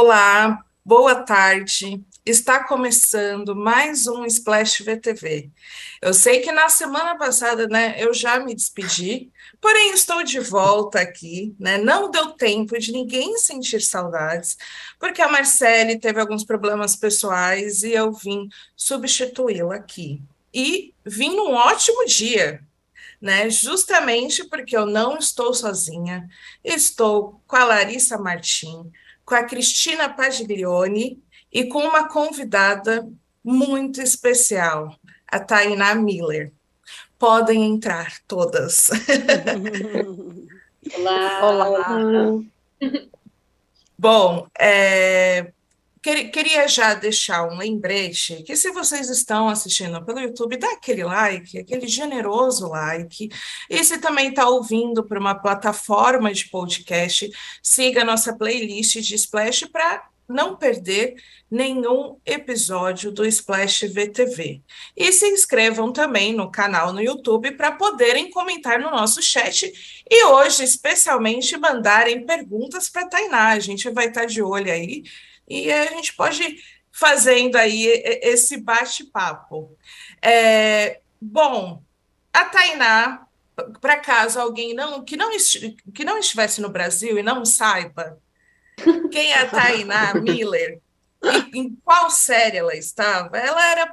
Olá, boa tarde. Está começando mais um Splash VTV. Eu sei que na semana passada, né, eu já me despedi, porém estou de volta aqui, né? Não deu tempo de ninguém sentir saudades, porque a Marcele teve alguns problemas pessoais e eu vim substituí-la aqui. E vim num ótimo dia, né? Justamente porque eu não estou sozinha, estou com a Larissa Martim, com a Cristina Paglioni e com uma convidada muito especial, a Tainá Miller. Podem entrar todas. Olá. Olá. Bom, é, Queria já deixar um lembrete que se vocês estão assistindo pelo YouTube, dá aquele like, aquele generoso like. E se também está ouvindo por uma plataforma de podcast, siga a nossa playlist de Splash para não perder nenhum episódio do Splash VTV. E se inscrevam também no canal no YouTube para poderem comentar no nosso chat e hoje, especialmente, mandarem perguntas para a Tainá. A gente vai estar tá de olho aí e a gente pode fazendo aí esse bate-papo. É, bom, a Tainá, para caso alguém não que, não que não estivesse no Brasil e não saiba quem é a Tainá Miller, em, em qual série ela estava, ela, era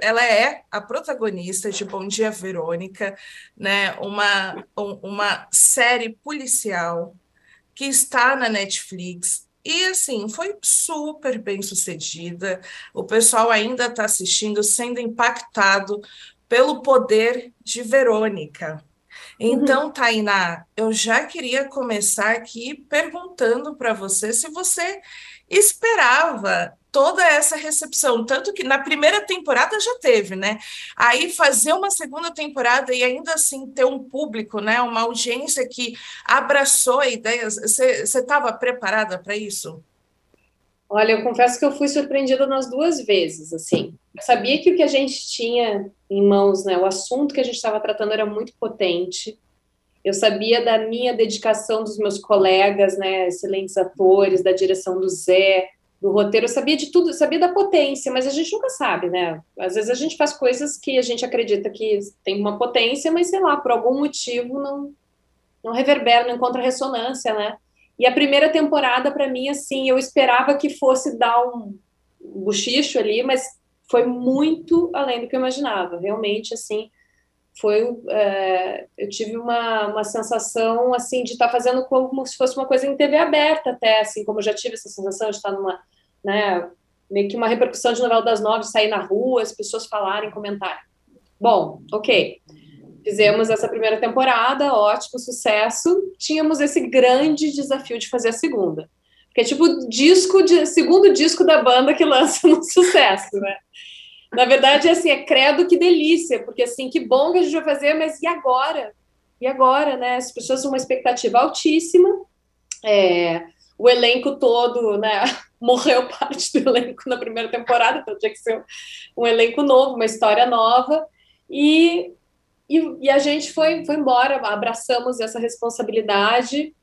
ela é a protagonista de Bom Dia Verônica, né? uma, um, uma série policial que está na Netflix, e assim, foi super bem sucedida. O pessoal ainda está assistindo, sendo impactado pelo poder de Verônica. Então, uhum. Tainá, eu já queria começar aqui perguntando para você se você esperava toda essa recepção, tanto que na primeira temporada já teve, né? Aí fazer uma segunda temporada e ainda assim ter um público, né? Uma audiência que abraçou a ideia. Você estava preparada para isso? Olha, eu confesso que eu fui surpreendida nas duas vezes, assim. Eu sabia que o que a gente tinha em mãos, né, o assunto que a gente estava tratando era muito potente. Eu sabia da minha dedicação dos meus colegas, né, excelentes atores, da direção do Zé, do roteiro, eu sabia de tudo, sabia da potência, mas a gente nunca sabe, né? Às vezes a gente faz coisas que a gente acredita que tem uma potência, mas sei lá, por algum motivo não não reverbera, não encontra ressonância, né? E a primeira temporada para mim assim, eu esperava que fosse dar um bochicho ali, mas foi muito além do que eu imaginava. Realmente assim, foi é, eu tive uma, uma sensação assim de estar tá fazendo como se fosse uma coisa em TV aberta até assim como eu já tive essa sensação de estar numa né meio que uma repercussão de novela das nove sair na rua as pessoas falarem comentarem. Bom ok. Fizemos essa primeira temporada ótimo sucesso. Tínhamos esse grande desafio de fazer a segunda. Que é tipo disco de segundo disco da banda que lança um sucesso né na verdade, assim, é credo que delícia, porque assim, que bom que a gente vai fazer, mas e agora? E agora, né? As pessoas têm uma expectativa altíssima, é, o elenco todo, né? Morreu parte do elenco na primeira temporada, então tinha que ser um elenco novo, uma história nova, e, e, e a gente foi, foi embora, abraçamos essa responsabilidade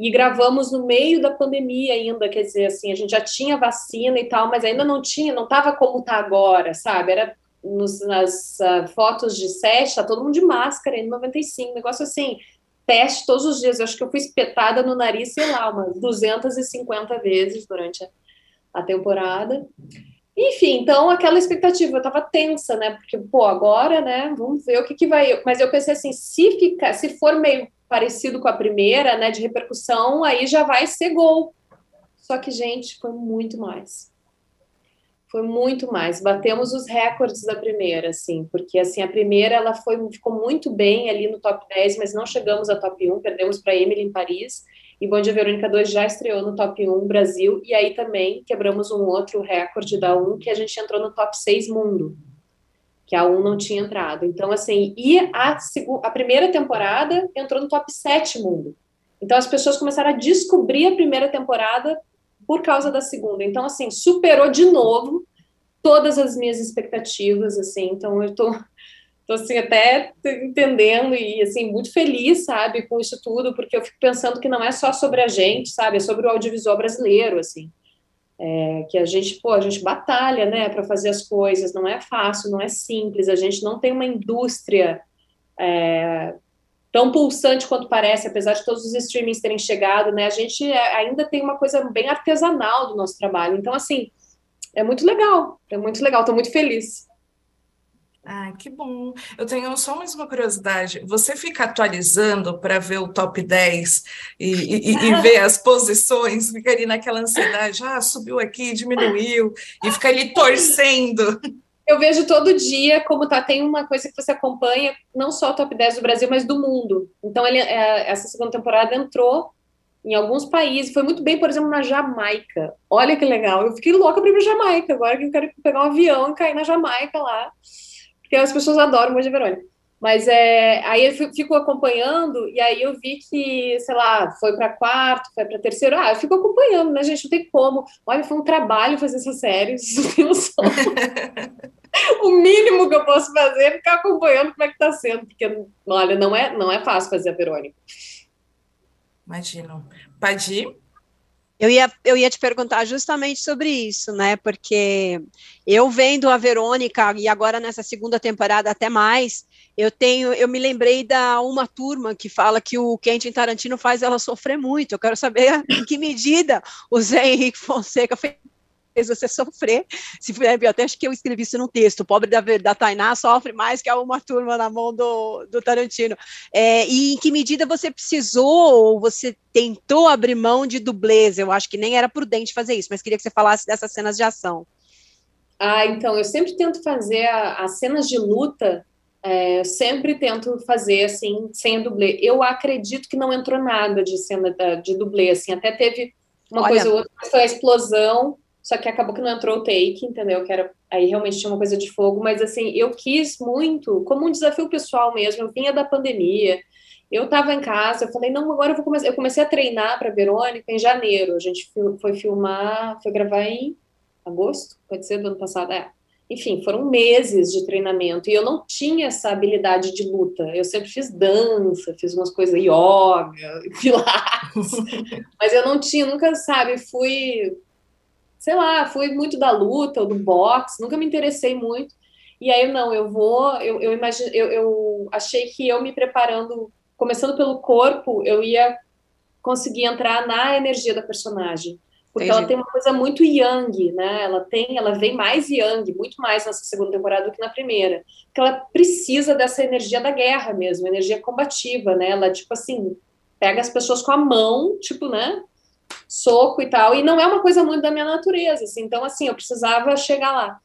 e gravamos no meio da pandemia ainda, quer dizer, assim, a gente já tinha vacina e tal, mas ainda não tinha, não estava como está agora, sabe? Era nos, nas uh, fotos de set, tá todo mundo de máscara em 95, negócio assim, teste todos os dias. Eu acho que eu fui espetada no nariz, sei lá, umas 250 vezes durante a, a temporada. Enfim, então aquela expectativa, eu tava tensa, né? Porque, pô, agora, né? Vamos ver o que, que vai. Mas eu pensei assim, se ficar, se for meio parecido com a primeira, né, de repercussão, aí já vai ser gol. Só que, gente, foi muito mais. Foi muito mais. Batemos os recordes da primeira, assim, porque assim, a primeira ela foi, ficou muito bem ali no top 10, mas não chegamos a top 1, perdemos para Emily em Paris. E Bom Dia Verônica 2 já estreou no top 1 Brasil, e aí também quebramos um outro recorde da 1, que a gente entrou no top 6 mundo que a 1 não tinha entrado. Então, assim, e a, a primeira temporada entrou no top 7 mundo. Então, as pessoas começaram a descobrir a primeira temporada por causa da segunda. Então, assim, superou de novo todas as minhas expectativas, assim. Então, eu tô, tô assim, até entendendo e, assim, muito feliz, sabe, com isso tudo, porque eu fico pensando que não é só sobre a gente, sabe, é sobre o audiovisual brasileiro, assim. é, que a gente, pô, a gente batalha, né, para fazer as coisas, não é fácil, não é simples, a gente não tem uma indústria é, tão pulsante quanto parece, apesar de todos os streamings terem chegado, né, a gente é, ainda tem uma coisa bem artesanal do nosso trabalho, então, assim, é muito legal, é muito legal, estou muito feliz. Ah, que bom. Eu tenho só mais uma curiosidade. Você fica atualizando para ver o top 10 e, e, e, ver as posições, fica ali naquela ansiedade, ah, subiu aqui, diminuiu, e fica ali torcendo. Eu vejo todo dia como tá, tem uma coisa que você acompanha, não só o top 10 do Brasil, mas do mundo. Então, ele, é, essa segunda temporada entrou em alguns países, foi muito bem, por exemplo, na Jamaica. Olha que legal, eu fiquei louca para ir para Jamaica, agora que eu quero pegar um avião e cair na Jamaica lá porque as pessoas adoram Mogi Verônica. Mas é, aí eu fico acompanhando, e aí eu vi que, sei lá, foi para quarto, foi para terceiro. Ah, eu fico acompanhando, né, gente? Não tem como. Olha, foi um trabalho fazer essa série, vocês não tem noção. o mínimo que eu posso fazer é ficar acompanhando como é que tá sendo, porque, olha, não é, não é fácil fazer a Verônica. Imagino. Padi? Eu ia, eu ia te perguntar justamente sobre isso, né? Porque eu vendo a Verônica e agora nessa segunda temporada até mais, eu tenho, eu me lembrei da uma turma que fala que o Quentin Tarantino faz ela sofrer muito. Eu quero saber em que medida o Zé Henrique Fonseca fez fez você sofrer. Se eu até acho que eu escrevi isso no texto. O pobre da, da Tainá sofre mais que uma turma na mão do, do Tarantino. É, e em que medida você precisou ou você tentou abrir mão de dublês? Eu acho que nem era prudente fazer isso, mas queria que você falasse dessas cenas de ação. Ah, então, eu sempre tento fazer as cenas de luta é, sempre tento fazer assim, sem dublê. Eu acredito que não entrou nada de cena de dublê, assim, até teve uma Olha. coisa ou outra, foi a explosão, só que acabou que não entrou o take, entendeu? Que era, aí realmente tinha uma coisa de fogo, mas assim, eu quis muito, como um desafio pessoal mesmo, eu vinha da pandemia, eu estava em casa, eu falei, não, agora eu vou começar, eu comecei a treinar para Verônica em janeiro, a gente foi filmar, foi gravar em agosto, pode ser do ano passado, é. Enfim, foram meses de treinamento e eu não tinha essa habilidade de luta. Eu sempre fiz dança, fiz umas coisas yoga, pilates, mas eu não tinha, nunca, sabe, fui sei lá, fui muito da luta ou do boxe, nunca me interessei muito. E aí, não, eu vou, eu, eu imagine, eu, eu achei que eu me preparando, começando pelo corpo, eu ia conseguir entrar na energia da personagem. Porque Entendi. ela tem uma coisa muito yang, né? Ela tem, ela vem mais yang, muito mais nessa segunda temporada do que na primeira. Porque ela precisa dessa energia da guerra mesmo, energia combativa, né? Ela, tipo assim, pega as pessoas com a mão, tipo, né? Soco e tal, e não é uma coisa muito da minha natureza, assim, então, assim, eu precisava chegar lá.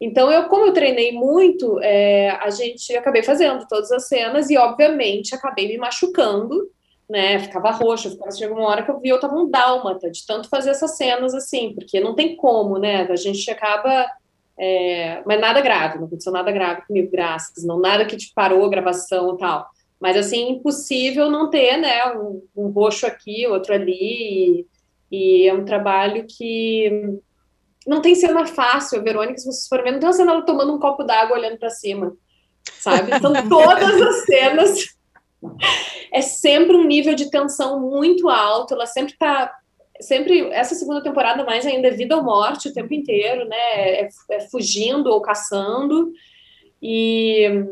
Então, eu, como eu treinei muito, é, a gente acabei fazendo todas as cenas e, obviamente, acabei me machucando, né? Ficava roxa, ficava, chegou uma hora que eu vi, eu tava um dálmata de tanto fazer essas cenas assim, porque não tem como, né? A gente acaba. É, mas nada grave, não aconteceu nada grave comigo, graças, não nada que te parou a gravação e tal. Mas, assim, impossível não ter, né, um, um roxo aqui, outro ali, e, e, é um trabalho que não tem cena fácil, Verônica, se vocês forem ver, não tem uma cena ela tomando um copo d'água olhando para cima, sabe? São todas as cenas, é sempre um nível de tensão muito alto, ela sempre tá sempre essa segunda temporada mais ainda é vida ou morte o tempo inteiro, né? É, é fugindo ou caçando. E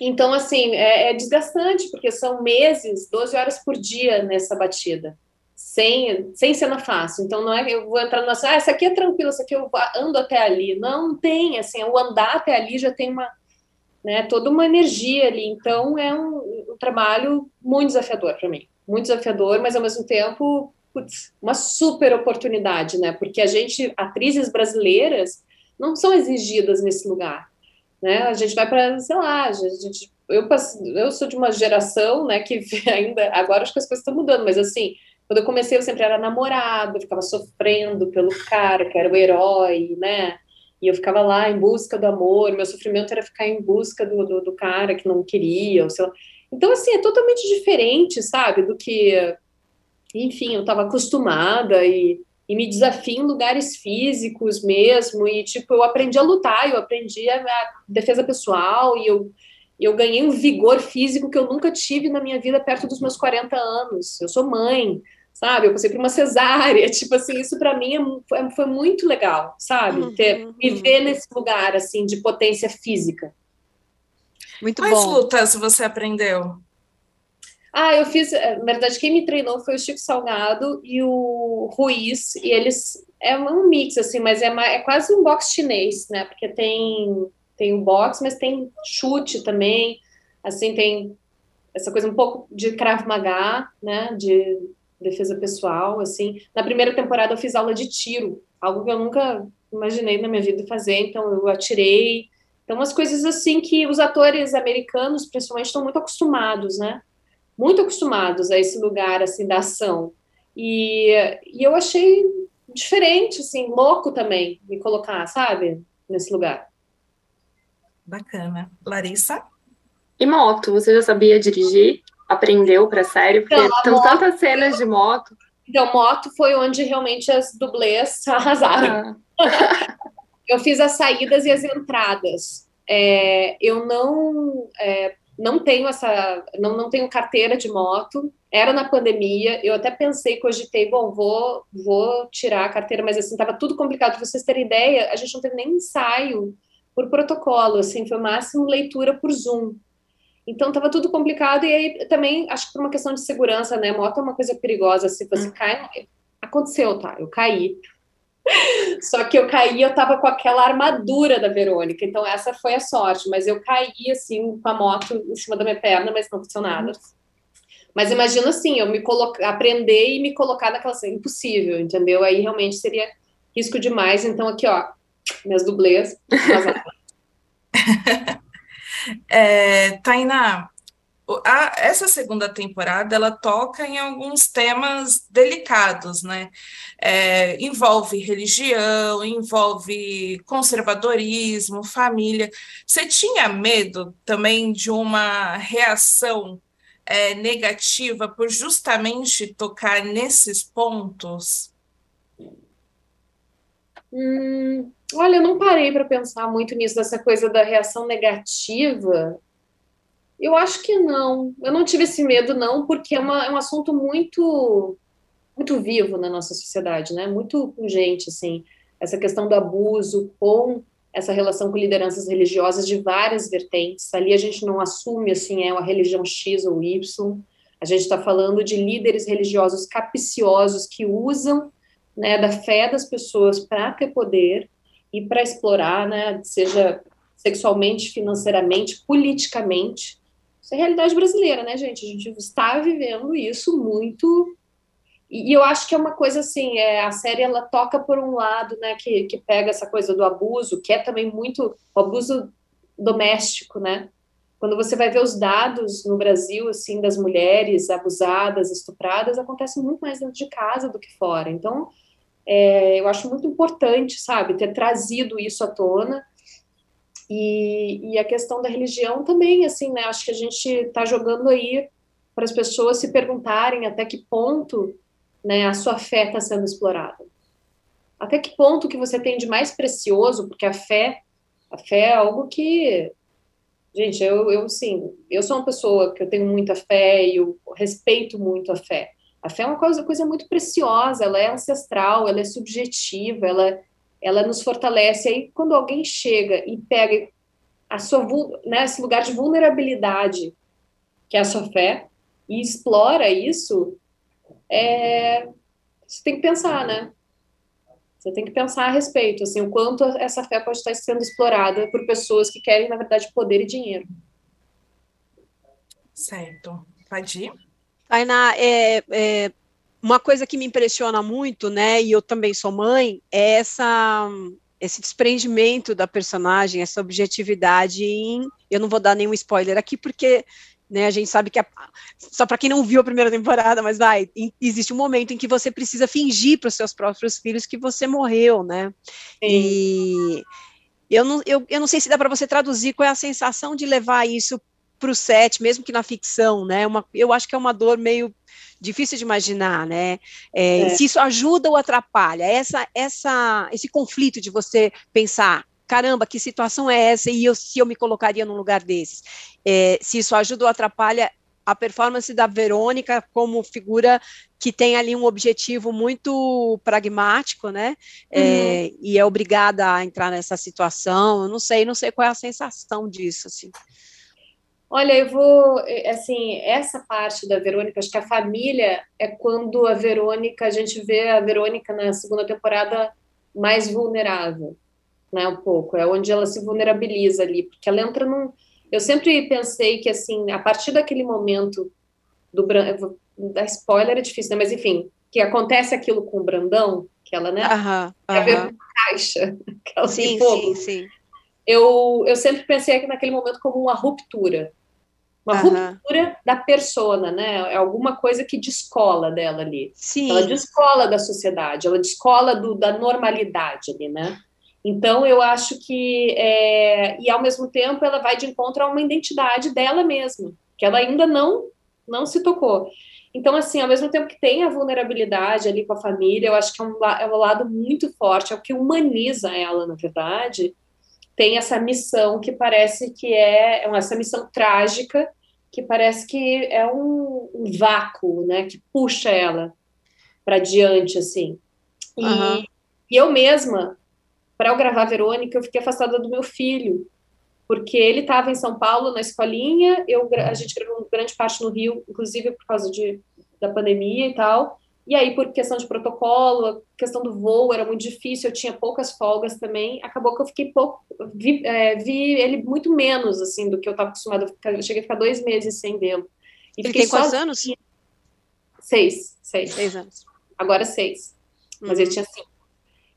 então, assim, é, é, desgastante, porque são meses, 12 horas por dia nessa batida, sem, sem cena fácil. Então, não é que eu vou entrar no ah, essa aqui é tranquilo, essa aqui eu ando até ali. Não, não tem, assim, o andar até ali já tem uma, né, toda uma energia ali. Então, é um, um trabalho muito desafiador para mim. Muito desafiador, mas ao mesmo tempo, putz, uma super oportunidade, né? Porque a gente, atrizes brasileiras, não são exigidas nesse lugar né? A gente vai para, sei lá, a gente, eu, eu sou de uma geração, né, que ainda, agora acho que as coisas estão mudando, mas assim, quando eu comecei eu sempre era namorado, ficava sofrendo pelo cara, que era o herói, né? E eu ficava lá em busca do amor, meu sofrimento era ficar em busca do, do, do cara que não queria, ou sei lá. Então, assim, é totalmente diferente, sabe, do que, enfim, eu estava acostumada e e me desafio em lugares físicos mesmo, e tipo, eu aprendi a lutar, eu aprendi a, a defesa pessoal, e eu, eu ganhei um vigor físico que eu nunca tive na minha vida perto dos meus 40 anos. Eu sou mãe, sabe? Eu passei por uma cesárea, tipo assim, isso para mim é, é, foi muito legal, sabe? Uhum, Ter, uhum. me ver nesse lugar, assim, de potência física. Muito Quais bom. lutas você aprendeu? Ah, eu fiz, eh, na verdade, quem me treinou foi o Chico Salgado e o Ruiz, e eles, é um mix, assim, mas é, é quase um boxe chinês, né, porque tem, tem o boxe, mas tem chute também, assim, tem essa coisa um pouco de Krav Maga, né, de defesa pessoal, assim. Na primeira temporada eu fiz aula de tiro, algo que eu nunca imaginei na minha vida fazer, então eu atirei. Então, umas coisas assim que os atores americanos, principalmente, estão muito acostumados, né? Muito acostumados a esse lugar, assim, da ação. E, e eu achei diferente, assim, louco também me colocar, sabe? Nesse lugar. Bacana. Larissa? E moto, você já sabia dirigir? aprendeu para série? Porque então, tem tantas cenas de moto. Então, moto foi onde realmente as dublês arrasaram. Ah. eu fiz as saídas e as entradas. É, eu não é, não tenho essa não, não tenho carteira de moto. Era na pandemia. Eu até pensei, cogitei, bom, vou vou tirar a carteira, mas assim estava tudo complicado. Para vocês terem ideia, a gente não teve nem ensaio por protocolo. Assim, foi o máximo leitura por Zoom. Então estava tudo complicado e aí também acho que por uma questão de segurança, né? Moto é uma coisa perigosa, se você hum. cai, aconteceu, tá? Eu caí. Só que eu caí, eu tava com aquela armadura da Verônica, então essa foi a sorte, mas eu caí assim com a moto em cima da minha perna, mas não aconteceu nada. Mas imagina assim, eu me colocar, aprender e me colocar naquela cena, impossível, entendeu? Aí realmente seria risco demais. Então aqui, ó, minhas dublês. É, Tainá, a, essa segunda temporada ela toca em alguns temas delicados, né? É, envolve religião, envolve conservadorismo, família. Você tinha medo também de uma reação é, negativa por justamente tocar nesses pontos? Hum, olha, eu não parei para pensar muito nisso, dessa coisa da reação negativa. Eu acho que não. Eu não tive esse medo, não, porque é, uma, é um assunto muito muito vivo na nossa sociedade, né? Muito pungente, assim. Essa questão do abuso com essa relação com lideranças religiosas de várias vertentes. Ali a gente não assume, assim, é uma religião X ou Y. A gente está falando de líderes religiosos capiciosos que usam né, da fé das pessoas para ter poder e para explorar, né, seja sexualmente, financeiramente, politicamente. Isso é realidade brasileira, né, gente? A gente está vivendo isso muito. E, eu acho que é uma coisa assim, é, a série ela toca por um lado, né, que, que pega essa coisa do abuso, que é também muito o abuso doméstico, né? Quando você vai ver os dados no Brasil, assim, das mulheres abusadas, estupradas, acontece muito mais dentro de casa do que fora. Então, é, eu acho muito importante, sabe, ter trazido isso à tona. E, e a questão da religião também, assim, né? Acho que a gente está jogando aí para as pessoas se perguntarem até que ponto né, a sua fé está sendo explorada. Até que ponto que você tem de mais precioso, porque a fé, a fé é algo que, gente, eu, eu sim, eu sou uma pessoa que eu tenho muita fé e eu respeito muito a fé. A fé é uma coisa, coisa muito preciosa, ela é ancestral, ela é subjetiva, ela, ela nos fortalece. Aí, quando alguém chega e pega a sua, né, esse lugar de vulnerabilidade, que é a sua fé, e explora isso, é, você tem que pensar, né? Você tem que pensar a respeito, assim, o quanto essa fé pode estar sendo explorada por pessoas que querem, na verdade, poder e dinheiro. Certo. Pode ir? Tainá, é, é, uma coisa que me impressiona muito, né, e eu também sou mãe, é essa, esse desprendimento da personagem, essa objetividade em, eu não vou dar nenhum spoiler aqui, porque né, a gente sabe que, a, só para quem não viu a primeira temporada, mas vai, em, existe um momento em que você precisa fingir para os seus próprios filhos que você morreu, né, Sim. e eu não, eu, eu não sei se dá para você traduzir qual é a sensação de levar isso para o set, mesmo que na ficção, né? Uma, eu acho que é uma dor meio difícil de imaginar, né? É, é. Se isso ajuda ou atrapalha, essa, essa, esse conflito de você pensar, caramba, que situação é essa? E eu, se eu me colocaria num lugar desses, é, se isso ajuda ou atrapalha a performance da Verônica como figura que tem ali um objetivo muito pragmático, né? É, uhum. É, e é obrigada a entrar nessa situação. Eu não sei, não sei qual é a sensação disso, assim. Olha, eu vou, é, assim, essa parte da Verônica, acho que a família é quando a Verônica, a gente vê a Verônica na segunda temporada mais vulnerável, né, um pouco, é onde ela se vulnerabiliza ali, porque ela entra num, eu sempre pensei que, assim, a partir daquele momento do da spoiler é difícil, né, mas enfim, que acontece aquilo com o Brandão, que ela, né, aham, aham. caixa, aquela sim, sim, sim. Eu, eu sempre pensei naquele momento como uma ruptura, uma uhum. ruptura da persona, né? É alguma coisa que descola dela ali. Sim. Ela descola da sociedade, ela descola do, da normalidade ali, né? Então eu acho que é, e ao mesmo tempo ela vai de encontro a uma identidade dela mesma, que ela ainda não não se tocou. Então, assim, ao mesmo tempo que tem a vulnerabilidade ali com a família, eu acho que é um, é um lado muito forte, é o que humaniza ela, na verdade. Tem essa missão que parece que é, é essa missão trágica, que parece que é um, um vácuo, né, que puxa ela para diante, assim. E, uhum. e eu mesma, para eu gravar Verônica, eu fiquei afastada do meu filho, porque ele estava em São Paulo na escolinha, eu, a gente gravou grande parte no Rio, inclusive por causa de, da pandemia e tal, e aí, por questão de protocolo, questão do voo era muito difícil, eu tinha poucas folgas também. Acabou que eu fiquei pouco. Vi, é, vi ele muito menos, assim, do que eu estava acostumada. Eu cheguei a ficar dois meses sem vê-lo. Ele tem quantos anos? Seis, seis. Seis anos. Agora seis. Mas uhum. ele tinha cinco.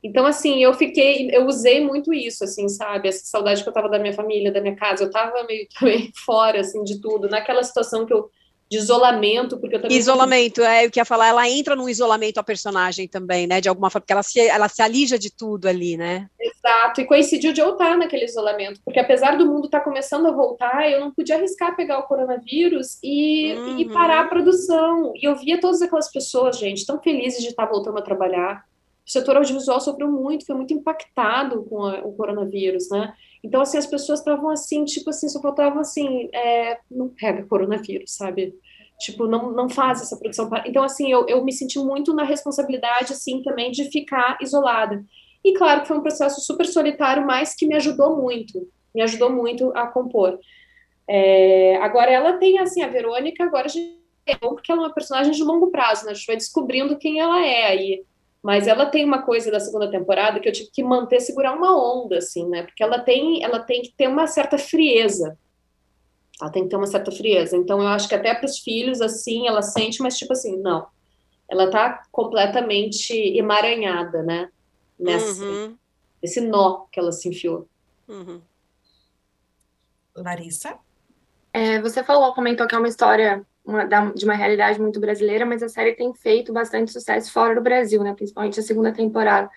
Então, assim, eu fiquei, eu usei muito isso, assim, sabe? Essa saudade que eu tava da minha família, da minha casa, eu tava meio também fora, assim, de tudo. Naquela situação que eu de isolamento, porque eu também. Isolamento, é, eu queria falar, ela entra num isolamento a personagem também, né? De alguma forma, porque ela se, ela se alija de tudo ali, né? Exato, e coincidiu de eu estar naquele isolamento, porque apesar do mundo estar tá começando a voltar, eu não podia arriscar pegar o coronavírus e, uhum. e parar a produção. E eu via todas aquelas pessoas, gente, tão felizes de estar voltando a trabalhar. O setor audiovisual sofreu muito, foi muito impactado com a, o coronavírus, né? Então, assim, as pessoas estavam assim, tipo assim, só faltavam assim, é, não pega coronavírus, sabe? Tipo, não, não faz essa produção. Então, assim, eu, eu me senti muito na responsabilidade, assim, também de ficar isolada. E claro que foi um processo super solitário, mas que me ajudou muito, me ajudou muito a compor. É, agora, ela tem, assim, a Verônica, agora a gente porque ela é uma personagem de longo prazo, né? A gente vai descobrindo quem ela é aí. Mas ela tem uma coisa da segunda temporada que eu tive que manter, segurar uma onda, assim, né? Porque ela tem, ela tem que ter uma certa frieza. Ela tem que ter uma certa frieza. Então, eu acho que até para os filhos, assim, ela sente, mas tipo assim, não. Ela tá completamente emaranhada, né? Nessa, uhum. Esse nó que ela se enfiou. Uhum. Larissa? É, você falou, comentou que é uma história uma, de uma realidade muito brasileira, mas a série tem feito bastante sucesso fora do Brasil, né? Principalmente a segunda temporada.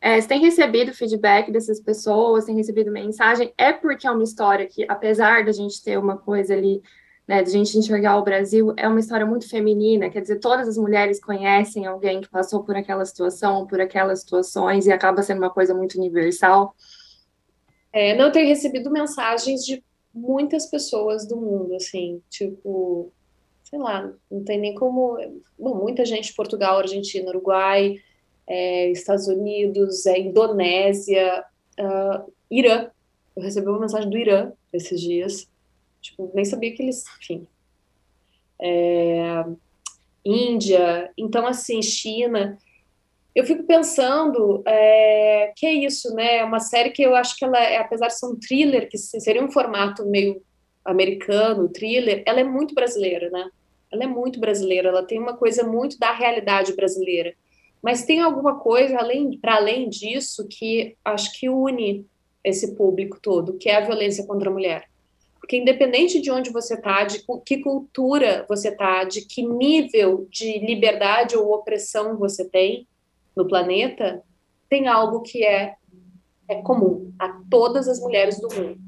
É, você tem recebido feedback dessas pessoas, tem recebido mensagem? É porque é uma história que, apesar da gente ter uma coisa ali, né, de gente enxergar o Brasil, é uma história muito feminina, quer dizer, todas as mulheres conhecem alguém que passou por aquela situação, por aquelas situações, e acaba sendo uma coisa muito universal. É, não, eu tenho recebido mensagens de muitas pessoas do mundo, assim, tipo, sei lá, não tem nem como. Bom, muita gente Portugal, Argentina, Uruguai, é, Estados Unidos, é, Indonésia, uh, Irã. Eu recebi uma mensagem do Irã esses dias. Tipo, nem sabia que eles. Enfim. É, Índia. Então, assim, China. Eu fico pensando é, que é isso, né? É uma série que eu acho que ela, é, apesar de ser um thriller, que seria um formato meio americano, thriller, ela é muito brasileira, né? Ela é muito brasileira, ela tem uma coisa muito da realidade brasileira. Mas tem alguma coisa além para além disso que acho que une esse público todo, que é a violência contra a mulher. Porque independente de onde você está, de que cultura você está, de que nível de liberdade ou opressão você tem no planeta, tem algo que é, é comum a todas as mulheres do mundo.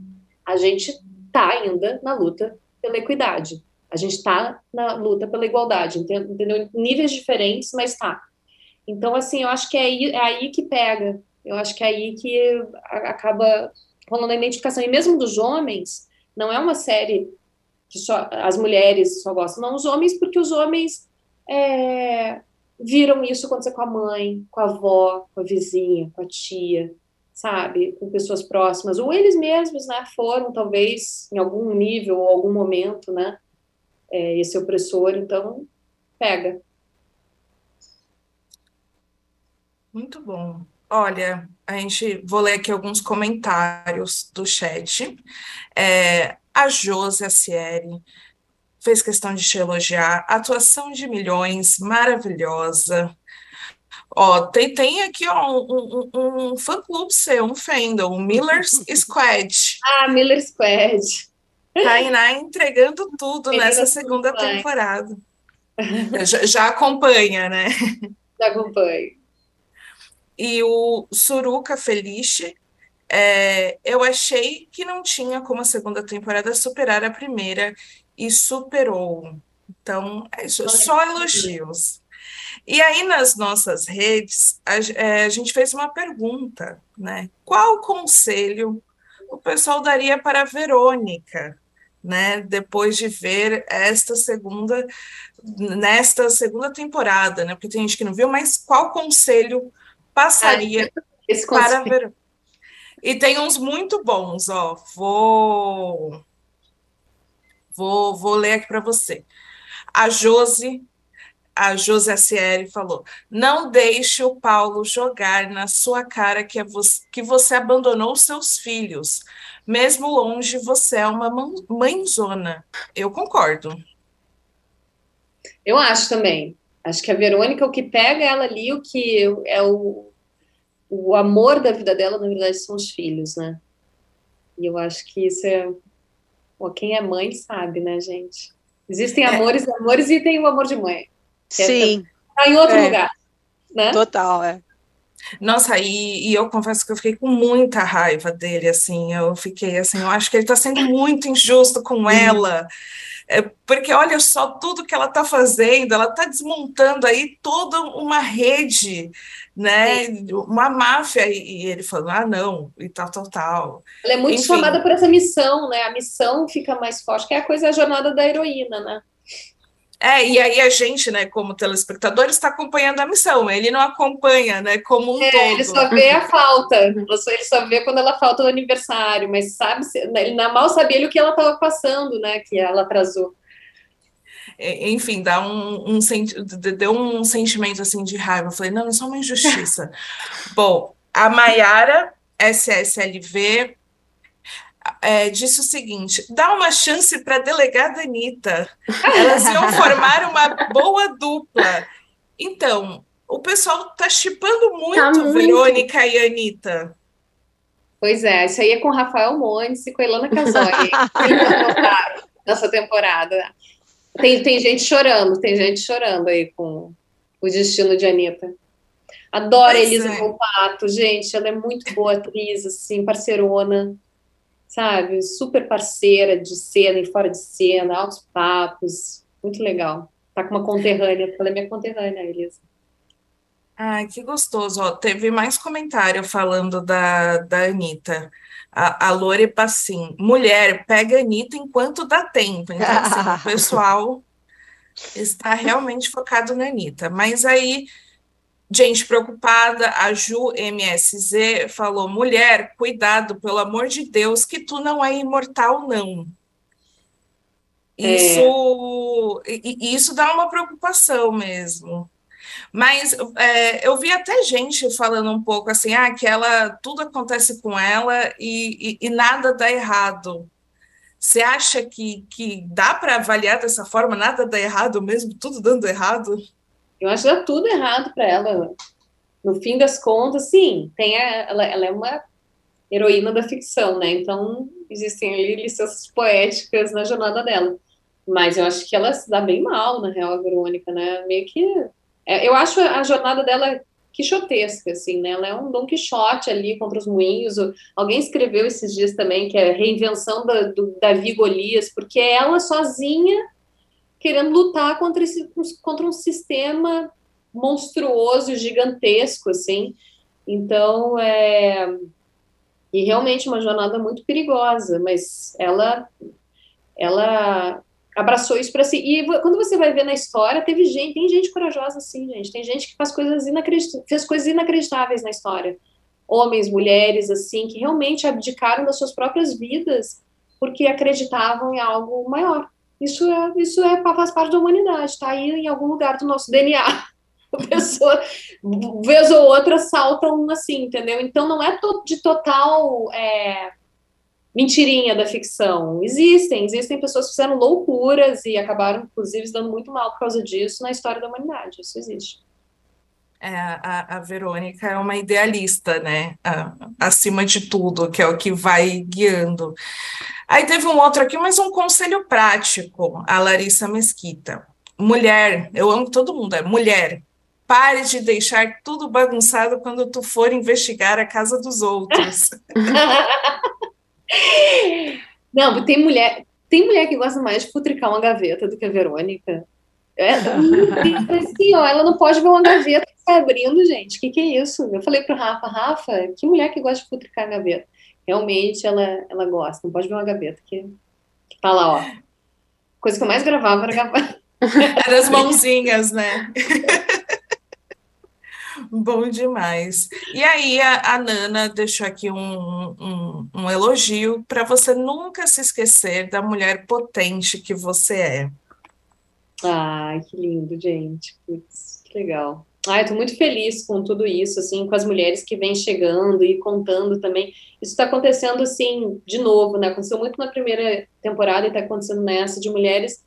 A gente está ainda na luta pela equidade. A gente está na luta pela igualdade, entendeu? Níveis diferentes, mas está. Então, assim, eu acho que é aí, é aí que pega. Eu acho que é aí que acaba rolando a identificação. E mesmo dos homens, não é uma série que só as mulheres só gostam, não os homens, porque os homens é, viram isso acontecer com a mãe, com a avó, com a vizinha, com a tia, sabe, com pessoas próximas, ou eles mesmos, né, foram talvez em algum nível ou algum momento, né, é, esse opressor, então pega. Muito bom. Olha, a gente vou ler aqui alguns comentários do chat. É, a Josi Assieri fez questão de te elogiar. Atuação de milhões, maravilhosa. Ó, tem, tem aqui ó, um, um, um fã-clube seu, um fandom, o Miller's Squad. Ah, Miller Squad. Tainá entregando tudo nessa segunda temporada. Já, já acompanha, né? Já acompanho. E o Suruca Felice, é, eu achei que não tinha como a segunda temporada superar a primeira e superou. Então, é isso, só elogios. E aí, nas nossas redes, a, é, a gente fez uma pergunta, né? Qual conselho o pessoal daria para a Verônica, né? Depois de ver esta segunda, nesta segunda temporada, né? Porque tem gente que não viu, mas qual conselho passaria Esse para conselho. ver. E tem uns muito bons, ó. Vou vou, vou ler aqui para você. A Josi, a Josi SR falou: não deixe o Paulo jogar na sua cara que, é você, que você abandonou seus filhos. Mesmo longe, você é uma mãe- mãezona. Eu concordo. Eu acho também. Acho que a Verônica, o que pega ela ali, o que é o, o amor da vida dela, na verdade, são os filhos, né? E eu acho que isso é. Pô, quem é mãe sabe, né, gente? Existem É. amores amores e tem o amor de mãe. Sim, Tá em outro É. lugar, né? total, é. Nossa, e, e eu confesso que eu fiquei com muita raiva dele, assim, eu fiquei assim, eu acho que ele está sendo muito injusto com ela, é, porque olha só tudo que ela está fazendo, ela está desmontando aí toda uma rede, né, uma máfia, e, e ele falando, ah, não, e tal, tal, tal. Ela é muito Enfim. chamada por essa missão, né? A missão fica mais forte, que é a coisa a jornada da heroína, né? É, e aí a gente, né, como telespectador, está acompanhando a missão, ele não acompanha, né, como um É, todo. ele só vê a falta, ele só vê quando ela falta no aniversário, mas sabe, se- ele mal sabia ele o que ela estava passando, né? Que ela atrasou. Enfim, dá um, um deu um sentimento assim de raiva. Eu falei, não, isso é uma injustiça. Bom, a Maiara SSLV é, disse o seguinte: dá uma chance para a delegada Anitta. Elas iam formar uma boa dupla. Então, o pessoal tá chipando muito, Tá muito. Verônica e Anitta. Pois é, isso aí é com o Rafael Montes e com a Ilana Casoli, nessa temporada. Tem, tem gente chorando, tem gente chorando aí com o destino de Anitta. Adoro a Pois Elisa é. Volpato, gente, ela é muito boa atriz, assim, parceirona, sabe? Super parceira de cena e fora de cena, altos papos, muito legal. Tá com uma conterrânea, ela é minha conterrânea, Elisa. Ai, que gostoso. Ó, teve mais comentário falando da, da Anitta. A, a Lore Passim. Mulher, pega a Anitta enquanto dá tempo. Então, assim, o pessoal está realmente focado na Anitta. Mas aí, gente preocupada, a Ju MSZ falou: mulher, cuidado, pelo amor de Deus, que tu não é imortal, não. Isso, e- e isso dá uma preocupação mesmo. Mas é, eu vi até gente falando um pouco assim, ah, que ela tudo acontece com ela e, e- e nada dá errado. Você acha que, que dá para avaliar dessa forma, nada dá errado mesmo, tudo dando errado? Eu acho que dá tudo errado para ela. No fim das contas, sim, tem a- ela, ela é uma heroína da ficção, né? Então, existem ali licenças poéticas na jornada dela. Mas eu acho que ela se dá bem mal, na real, a Verônica, né? Meio que. é, eu acho a jornada dela quixotesca, assim, né? Ela é um Dom Quixote ali contra os moinhos. Alguém escreveu esses dias também que é a reinvenção da, do Golias, porque é ela sozinha querendo lutar contra, esse, contra um sistema monstruoso, gigantesco, assim. Então, é... E realmente uma jornada muito perigosa, mas ela ela abraçou isso para si. E quando você vai ver na história, teve gente, tem gente corajosa assim, gente. Tem gente que faz coisas fez coisas inacreditáveis na história. Homens, mulheres, assim, que realmente abdicaram das suas próprias vidas porque acreditavam em algo maior. Isso é, isso é faz parte da humanidade, está aí em algum lugar do nosso DNA. A pessoa, vez ou outra, salta um assim, entendeu? Então não é de total é, mentirinha da ficção. Existem, existem pessoas que fizeram loucuras e acabaram, inclusive, se dando muito mal por causa disso na história da humanidade. Isso existe. É, a, a Verônica é uma idealista, né? A, acima de tudo, que é o que vai guiando. Aí teve um outro aqui, mas um conselho prático, a Larissa Mesquita. Mulher, eu amo todo mundo, é mulher. Pare de deixar tudo bagunçado quando tu for investigar a casa dos outros. Não, tem mulher, tem mulher que gosta mais de futricar uma gaveta do que a Verônica. É, assim, ó, ela não pode ver uma gaveta está abrindo, gente. O que, que é isso? Eu falei pro Rafa, Rafa, que mulher que gosta de futricar a gaveta? realmente ela, ela gosta. Não pode ver uma gaveta que, que tá lá, ó. Coisa que eu mais gravava era gravar. Era as mãozinhas, né? Bom demais. E aí, a, a Nana deixou aqui um, um, um elogio para você nunca se esquecer da mulher potente que você é. Ai, que lindo, gente. Putz, que legal. Eu estou muito feliz com tudo isso, assim, com as mulheres que vêm chegando e contando também. Isso está acontecendo, assim, de novo, né? Aconteceu muito na primeira temporada e está acontecendo nessa, de mulheres,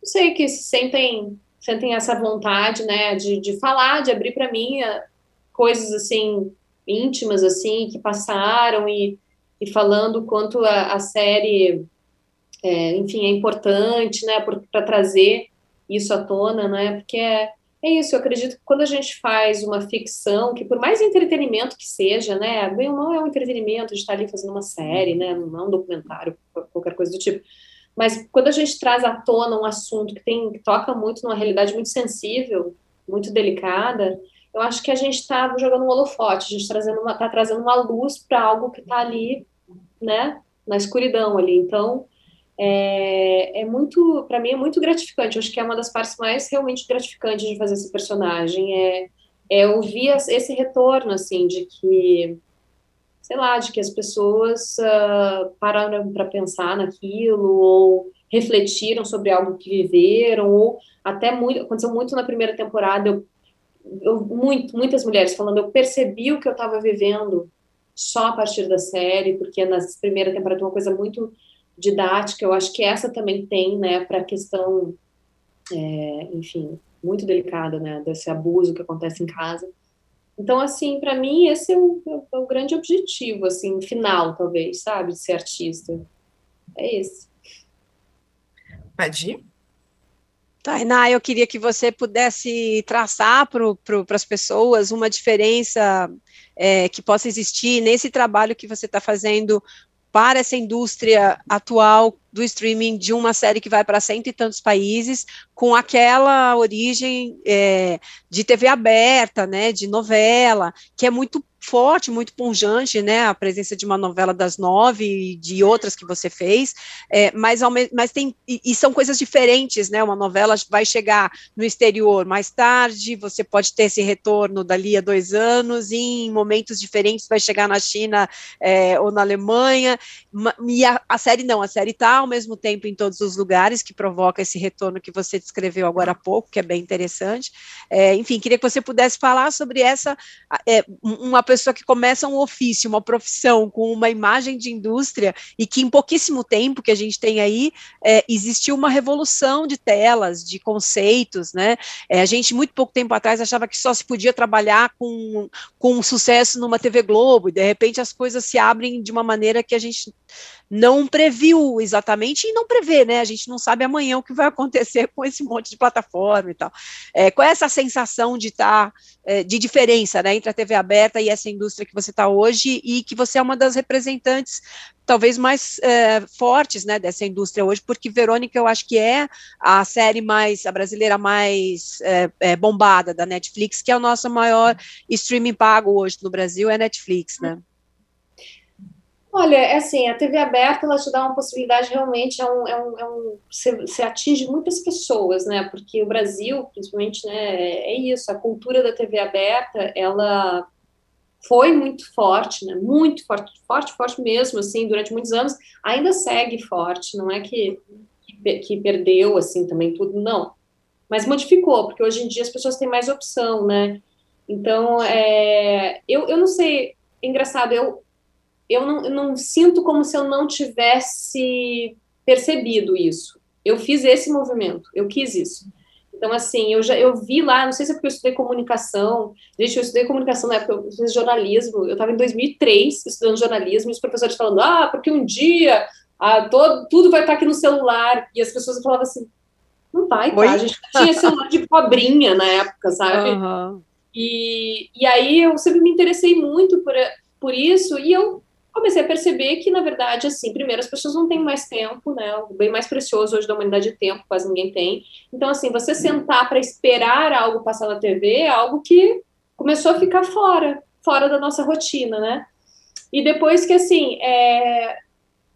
não sei, que se sentem, sentem essa vontade, né, de, de falar, de abrir para mim eh, coisas, assim, íntimas, assim, que passaram e, e falando quanto a, a série, é, enfim, é importante, né, para trazer isso à tona, né, porque é é isso, eu acredito que quando a gente faz uma ficção, que por mais entretenimento que seja, né, bem ou mal é um entretenimento, a gente está ali fazendo uma série, né, não é um documentário, qualquer coisa do tipo, mas quando a gente traz à tona um assunto que tem, que toca muito numa realidade muito sensível, muito delicada, eu acho que a gente está jogando um holofote, a gente está trazendo uma, tá trazendo uma luz para algo que está ali, né, na escuridão ali, então é, é muito, para mim é muito gratificante. Eu acho que é uma das partes mais realmente gratificantes de fazer esse personagem é, é ouvir esse retorno assim de que, sei lá, de que as pessoas uh, pararam para pensar naquilo ou refletiram sobre algo que viveram ou até muito aconteceu muito na primeira temporada. Eu, eu muito, muitas mulheres falando, eu percebi o que eu estava vivendo só a partir da série, porque na primeira temporada uma coisa muito didática, eu acho que essa também tem, né, para a questão, é, enfim, muito delicada, né, desse abuso que acontece em casa. Então, assim, para mim, esse é o, é o, grande objetivo, assim, final, talvez, sabe, de ser artista. É esse. Pode ir? Tainá, eu queria que você pudesse traçar para as pessoas uma diferença é, que possa existir nesse trabalho que você está fazendo para essa indústria atual do streaming de uma série que vai para cento e tantos países, com aquela origem é, de TV aberta, né, de novela, que é muito forte, muito punjante, né, a presença de uma novela das nove e de outras que você fez, é, mas, mas tem, e, e, são coisas diferentes, né, uma novela vai chegar no exterior mais tarde, você pode ter esse retorno dali a dois anos, em momentos diferentes vai chegar na China é, ou na Alemanha, e a, a série não, a série está ao mesmo tempo em todos os lugares, que provoca esse retorno que você descreveu agora há pouco, que é bem interessante, é, enfim, queria que você pudesse falar sobre essa, é, uma pessoa que começa um ofício, uma profissão com uma imagem de indústria e que em pouquíssimo tempo que a gente tem aí é, existiu uma revolução de telas, de conceitos, né? É, a gente muito pouco tempo atrás achava que só se podia trabalhar com, com sucesso numa TV Globo e de repente as coisas se abrem de uma maneira que a gente não previu exatamente e não prevê, né? A gente não sabe amanhã o que vai acontecer com esse monte de plataforma e tal. É, qual é essa sensação de estar, tá, é, de diferença, né, entre a TV aberta e essa indústria que você está hoje e que você é uma das representantes talvez mais é, fortes, né, dessa indústria hoje, porque Verônica eu acho que é a série mais, a brasileira mais é, é, bombada da Netflix, que é o nosso maior streaming pago hoje no Brasil, é Netflix, né? Olha, é assim, a TV aberta, ela te dá uma possibilidade, realmente, é um, é um, é um você, você, atinge muitas pessoas, né, porque o Brasil, principalmente, né, é isso, a cultura da TV aberta, ela foi muito forte, né, muito forte, forte, forte mesmo, assim, durante muitos anos, ainda segue forte, não é que, que, que perdeu, assim, também tudo, não, mas modificou, porque hoje em dia as pessoas têm mais opção, né, então, é, eu, eu não sei, engraçado, eu eu não, eu não sinto como se eu não tivesse percebido isso. Eu fiz esse movimento, eu quis isso. Então, assim, eu já eu vi lá, não sei se é porque eu estudei comunicação. Gente, eu estudei comunicação na época, eu fiz jornalismo. Eu estava em 2003 estudando jornalismo, e os professores falando, ah, porque um dia ah, todo, tudo vai estar aqui no celular. E as pessoas falavam assim, não vai, tá? A gente tinha celular de cobrinha na época, sabe? Uhum. E, e aí eu sempre me interessei muito por, por isso, e eu comecei a perceber que, na verdade, assim, primeiro, as pessoas não têm mais tempo, né? O bem mais precioso hoje da humanidade é tempo, quase ninguém tem. Então, assim, você sentar para esperar algo passar na TV é algo que começou a ficar fora, fora da nossa rotina, né? E depois que, assim, é,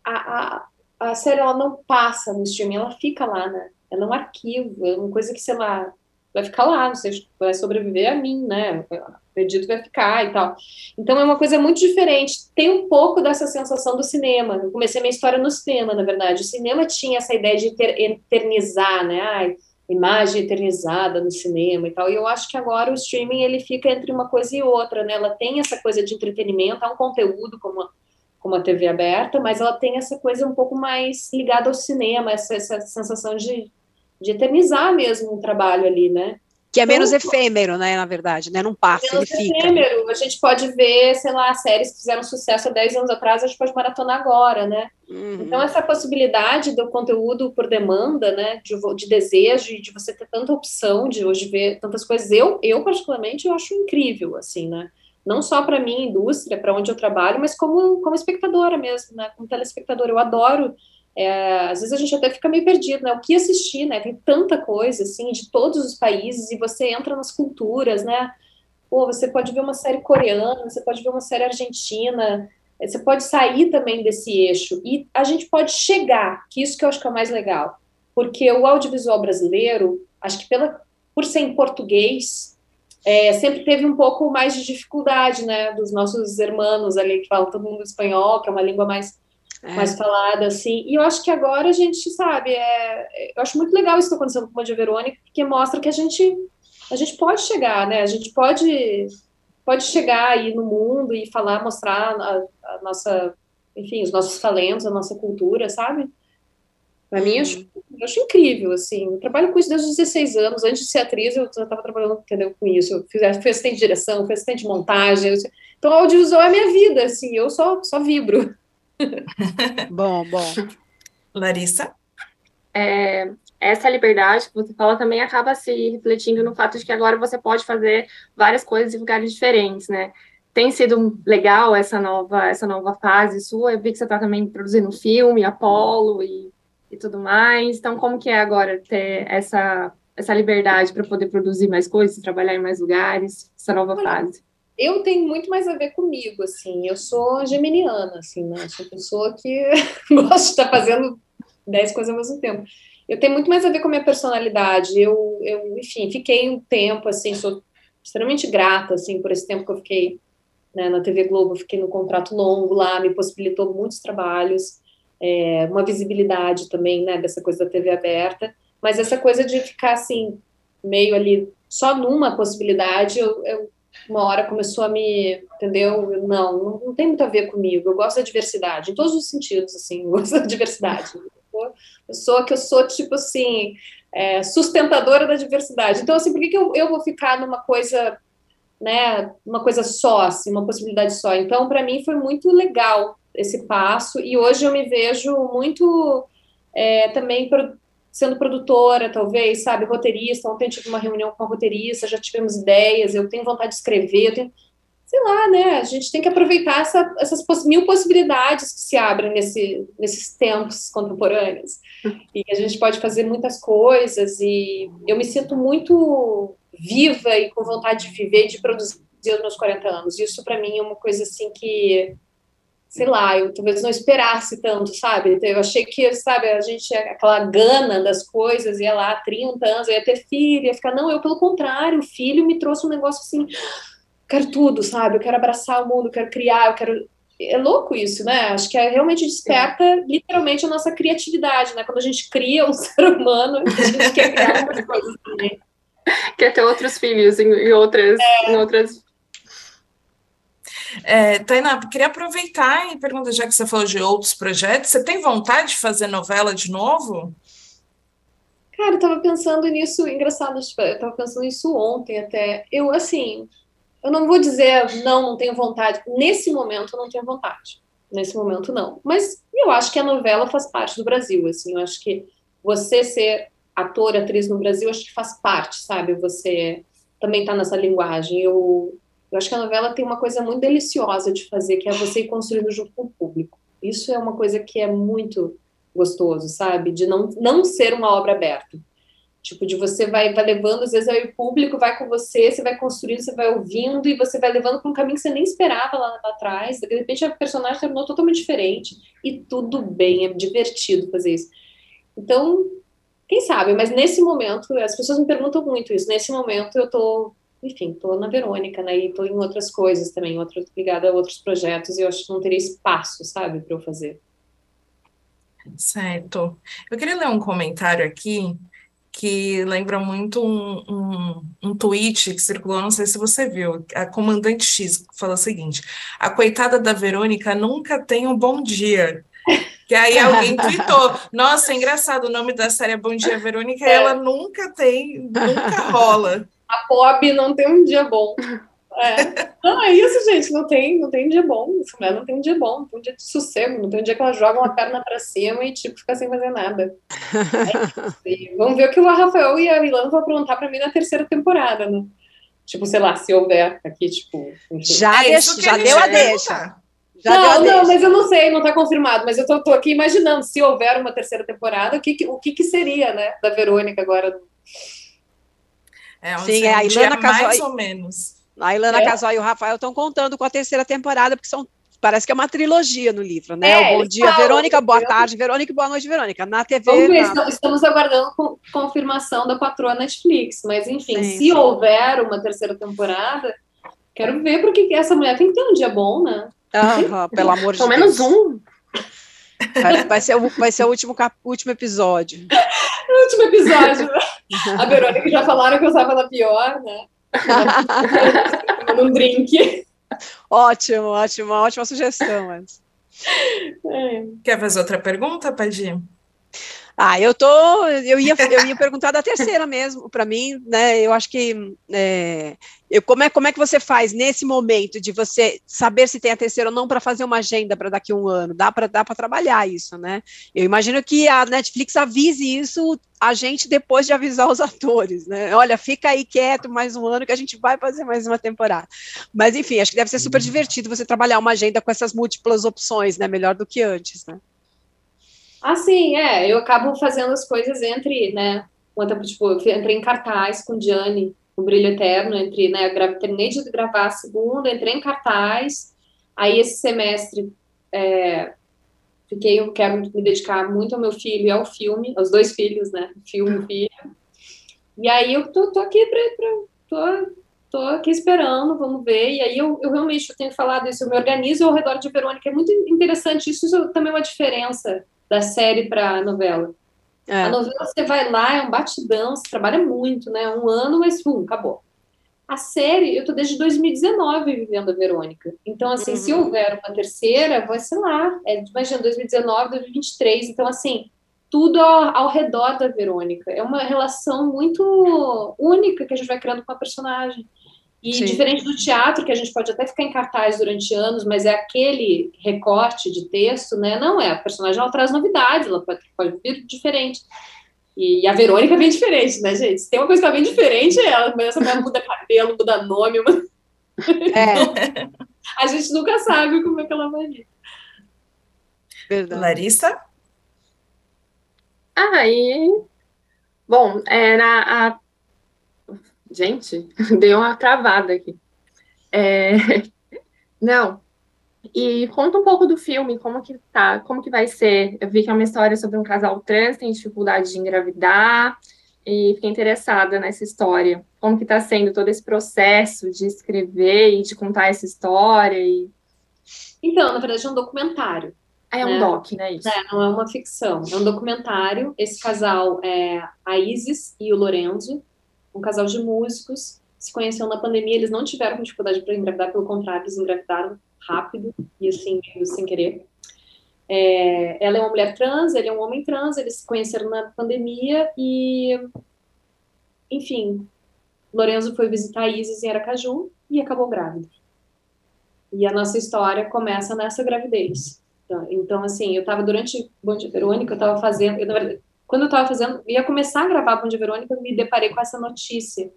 a, a, a série ela não passa no streaming, ela fica lá, né? Ela é um arquivo, é uma coisa que, sei lá, vai ficar lá, sei, vai sobreviver a mim, né? acredito vai ficar e tal. Então é uma coisa muito diferente. Tem um pouco dessa sensação do cinema. Eu comecei minha história no cinema, na verdade. O cinema tinha essa ideia de eternizar, né? Ai, imagem eternizada no cinema e tal. E eu acho que agora o streaming ele fica entre uma coisa e outra, né? Ela tem essa coisa de entretenimento, há um conteúdo como a, como a TV aberta, mas ela tem essa coisa um pouco mais ligada ao cinema, essa, essa sensação de, de eternizar mesmo o trabalho ali, né? Que é menos então, efêmero, né, na verdade, né? Não passa, menos ele fica. efêmero. A gente pode ver, sei lá, séries que fizeram sucesso há 10 anos atrás, a gente pode maratonar agora, né? Uhum. Então, essa possibilidade do conteúdo por demanda, né, de, de desejo, de você ter tanta opção de hoje ver tantas coisas, eu, eu particularmente, eu acho incrível, assim, né? Não só para minha indústria, para onde eu trabalho, mas como, como espectadora mesmo, né? Como telespectadora. Eu adoro é, às vezes a gente até fica meio perdido, né? O que assistir, né? Tem tanta coisa, assim, de todos os países, e você entra nas culturas, né? Pô, você pode ver uma série coreana, você pode ver uma série argentina, é, você pode sair também desse eixo, e a gente pode chegar, que isso que eu acho que é o mais legal, porque o audiovisual brasileiro, acho que pela, por ser em português, é, sempre teve um pouco mais de dificuldade, né, dos nossos irmãos ali que falam todo mundo espanhol, que é uma língua mais é. mais falada, assim. E eu acho que agora a gente, sabe, é, eu acho muito legal isso que está acontecendo com a Madia Verônica, porque mostra que a gente, a gente pode chegar, né? A gente pode, pode chegar aí no mundo e falar, mostrar a, a nossa, enfim, os nossos talentos, a nossa cultura, sabe? Para mim, eu acho, uhum. eu acho incrível, assim. Eu trabalho com isso desde os 16 anos. Antes de ser atriz, eu já estava trabalhando, entendeu, com isso. Eu fiz, fui assistente de direção, fui assistente de montagem. Então, o audiovisual é minha vida, assim. Eu só, só vibro. Bom, bom. Larissa? É, essa liberdade que você fala também acaba se refletindo no fato de que agora você pode fazer várias coisas em lugares diferentes, né? Tem sido legal essa nova, essa nova fase sua. Eu vi que você está também produzindo filme, Apolo e, e tudo mais. Então, como que é agora ter essa, essa liberdade para poder produzir mais coisas, trabalhar em mais lugares, essa nova fase? Eu tenho muito mais a ver comigo, assim, eu sou geminiana, assim, né, sou pessoa que gosta de estar fazendo dez coisas ao mesmo tempo. Eu tenho muito mais a ver com a minha personalidade, eu, eu enfim, fiquei um tempo, assim, sou extremamente grata, assim, por esse tempo que eu fiquei né, na TV Globo, fiquei no contrato longo lá, me possibilitou muitos trabalhos, é, uma visibilidade também, né, dessa coisa da TV aberta, mas essa coisa de ficar, assim, meio ali, só numa possibilidade, eu, eu uma hora começou a me, entendeu? Não, não tem muito a ver comigo. Eu gosto da diversidade, em todos os sentidos, assim, eu gosto da diversidade. Eu sou que eu sou, tipo assim, é, sustentadora da diversidade. Então, assim, por que, que eu, eu vou ficar numa coisa, né, uma coisa só, assim, uma possibilidade só? Então, para mim, foi muito legal esse passo, e hoje eu me vejo muito é, também sendo produtora, talvez, sabe, roteirista. Ontem tive uma reunião com uma roteirista, já tivemos ideias, eu tenho vontade de escrever, tenho, sei lá, né? A gente tem que aproveitar essa, essas mil possibilidades que se abrem nesse, nesses tempos contemporâneos. E a gente pode fazer muitas coisas, e eu me sinto muito viva e com vontade de viver, de produzir os meus 40 anos. Isso, para mim, é uma coisa assim que sei lá, eu talvez não esperasse tanto, sabe? Eu achei que, sabe, a gente, aquela gana das coisas, ia lá, 30 anos, eu ia ter filho, ia ficar, não, eu, pelo contrário, o filho me trouxe um negócio assim, quero tudo, sabe? Eu quero abraçar o mundo, eu quero criar, eu quero. É louco isso, né? Acho que é, realmente desperta literalmente a nossa criatividade, né? Quando a gente cria um ser humano, a gente quer criar outras coisas também. Quer ter outros filhos em outras, é. em outras é, Tainá, queria aproveitar e perguntar, já que você falou de outros projetos, você tem vontade de fazer novela de novo? Cara, eu tava pensando nisso, engraçado, tipo, eu tava pensando nisso ontem até. Eu, assim, eu não vou dizer não, não tenho vontade. Nesse momento, eu não tenho vontade. Nesse momento, não. Mas eu acho que a novela faz parte do Brasil, assim, eu acho que você ser ator, atriz no Brasil, acho que faz parte, sabe? Você também tá nessa linguagem. Eu, eu acho que a novela tem uma coisa muito deliciosa de fazer, que é você ir construindo junto com o público. Isso é uma coisa que é muito gostoso, sabe? De não, não ser uma obra aberta. Tipo, de você vai, vai levando, às vezes aí o público vai com você, você vai construindo, você vai ouvindo, e você vai levando para um caminho que você nem esperava lá, lá atrás. De repente, a personagem terminou totalmente diferente. E tudo bem, é divertido fazer isso. Então, quem sabe, mas nesse momento, as pessoas me perguntam muito isso. Nesse momento, eu tô enfim, estou na Verônica, né? E estou em outras coisas também, outras, ligada a outros projetos, e eu acho que não teria espaço, sabe, para eu fazer. Certo. Eu queria ler um comentário aqui que lembra muito um, um, um, tweet que circulou, não sei se você viu, a Comandante X fala o seguinte, a coitada da Verônica nunca tem um bom dia. Que aí alguém tweetou, nossa, é engraçado, o nome da série é Bom Dia Verônica, é. ela nunca tem, nunca rola. A Pob não tem um dia bom. É. Não, é isso, gente. Não tem, não tem dia bom. Essa mulher não tem um dia bom, não tem um dia de sossego, não tem um dia que ela joga uma perna para cima e tipo fica sem fazer nada. É Vamos ver o que o Rafael e a Milana vão perguntar para mim na terceira temporada, né? Tipo, sei lá, se houver aqui, tipo. Enfim. Já, é já deu a deixa. Já não, não, deixa. mas eu não sei, não está confirmado, mas eu tô, tô, aqui imaginando se houver uma terceira temporada, o que, o que, que seria, né, da Verônica agora é, Sim, é a Ilana Casoy, mais ou menos. A Ilana é. e o Rafael estão contando com a terceira temporada, porque são parece que é uma trilogia no livro, né? É, o Bom Dia, falam, Verônica, boa tarde, Verônica, boa noite, Verônica. Na TV. Vamos ver, na... estamos aguardando confirmação da patroa Netflix, mas enfim, sim, se sim. houver uma terceira temporada, quero ver porque essa mulher tem que ter um dia bom, né? Ah, pelo amor de Deus. Pelo menos um. Vai, vai, ser, o, vai ser o último, cap, último episódio. o último episódio. A Verônica já falaram que eu usava ela pior, né? Num drink. Ótimo, ótimo, ótima sugestão. Mas... É. Quer fazer outra pergunta, Padim? Ah, eu tô, eu ia, eu ia perguntar da terceira mesmo, para mim, né? Eu acho que é, eu, como, é, como é que você faz nesse momento de você saber se tem a terceira ou não para fazer uma agenda para daqui a um ano? Dá para dá para trabalhar isso, né? Eu imagino que a Netflix avise isso a gente depois de avisar os atores, né? Olha, fica aí quieto mais um ano que a gente vai fazer mais uma temporada. Mas enfim, acho que deve ser super divertido você trabalhar uma agenda com essas múltiplas opções, né? Melhor do que antes, né? Assim, é, eu acabo fazendo as coisas entre, né, tipo, eu entrei em cartaz com Diane, o Brilho Eterno, entre, né, eu terminei de gravar a segunda, entrei em cartaz, aí esse semestre é, fiquei, eu quero me dedicar muito ao meu filho e ao filme, aos dois filhos, né, filme e filho, e aí eu tô, tô aqui pra, pra tô, tô aqui esperando, vamos ver, e aí eu, eu realmente eu tenho falado isso, eu me organizo ao redor de Verônica, é muito interessante, isso também é uma diferença, da série para a novela. É. A novela você vai lá, é um batidão, você trabalha muito, né? Um ano, mas pum, acabou. A série, eu tô desde 2019 vivendo a Verônica. Então, assim, uhum. se houver uma terceira, vai ser lá. É, imagina, 2019, 2023. Então, assim, tudo ao, ao, redor da Verônica. É uma relação muito única que a gente vai criando com a personagem. E Sim. diferente do teatro, que a gente pode até ficar em cartaz durante anos, mas é aquele recorte de texto, né? Não é. A personagem ela traz novidades, ela pode, pode vir diferente. E a Verônica vem diferente, né, gente? Se tem uma coisa que ela vem diferente, é ela. Essa mulher muda cabelo, muda nome. Mas... É. a gente nunca sabe como é que ela vai vir. Verdade. Larissa? Aí. Bom, é, na, a Gente, deu uma travada aqui. É... Não, E conta um pouco do filme, como que tá, como que vai ser. Eu vi que é uma história sobre um casal trans, tem dificuldade de engravidar, e fiquei interessada nessa história. Como que está sendo todo esse processo de escrever e de contar essa história? E... Então, na verdade, é um documentário. É um né? doc, né? Isso. É, não é uma ficção, é um documentário. Esse casal é a Isis e o Lorenzo, um casal de músicos, se conheceram na pandemia, eles não tiveram dificuldade para engravidar, pelo contrário, eles engravidaram rápido e assim, sem querer. É, ela é uma mulher trans, ele é um homem trans, eles se conheceram na pandemia e, enfim, Lorenzo foi visitar Isis em Aracaju e acabou grávida. E a nossa história começa nessa gravidez. Então, assim, eu estava durante Bom Dia Verônica, eu estava fazendo, eu, verdade, quando eu estava fazendo, ia começar a gravar Bom Dia Verônica, eu me deparei com essa notícia.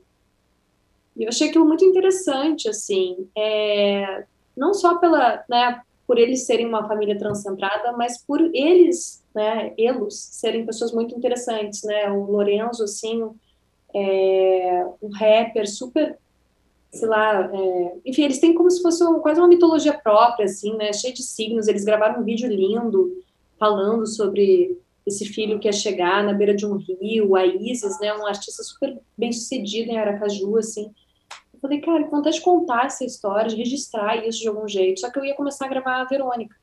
E eu achei aquilo muito interessante, assim, é, não só pela, né, por eles serem uma família transcentrada, mas por eles, né, eles serem pessoas muito interessantes, né, o Lorenzo, assim, é, um rapper super, sei lá, é, enfim, eles têm como se fosse um, quase uma mitologia própria, assim, né, cheio de signos, eles gravaram um vídeo lindo, falando sobre esse filho que ia chegar na beira de um rio, a Isis, né, um artista super bem sucedido em Aracaju, assim, eu falei, cara, que vontade de contar essa história, de registrar isso de algum jeito. Só que eu ia começar a gravar a Verônica.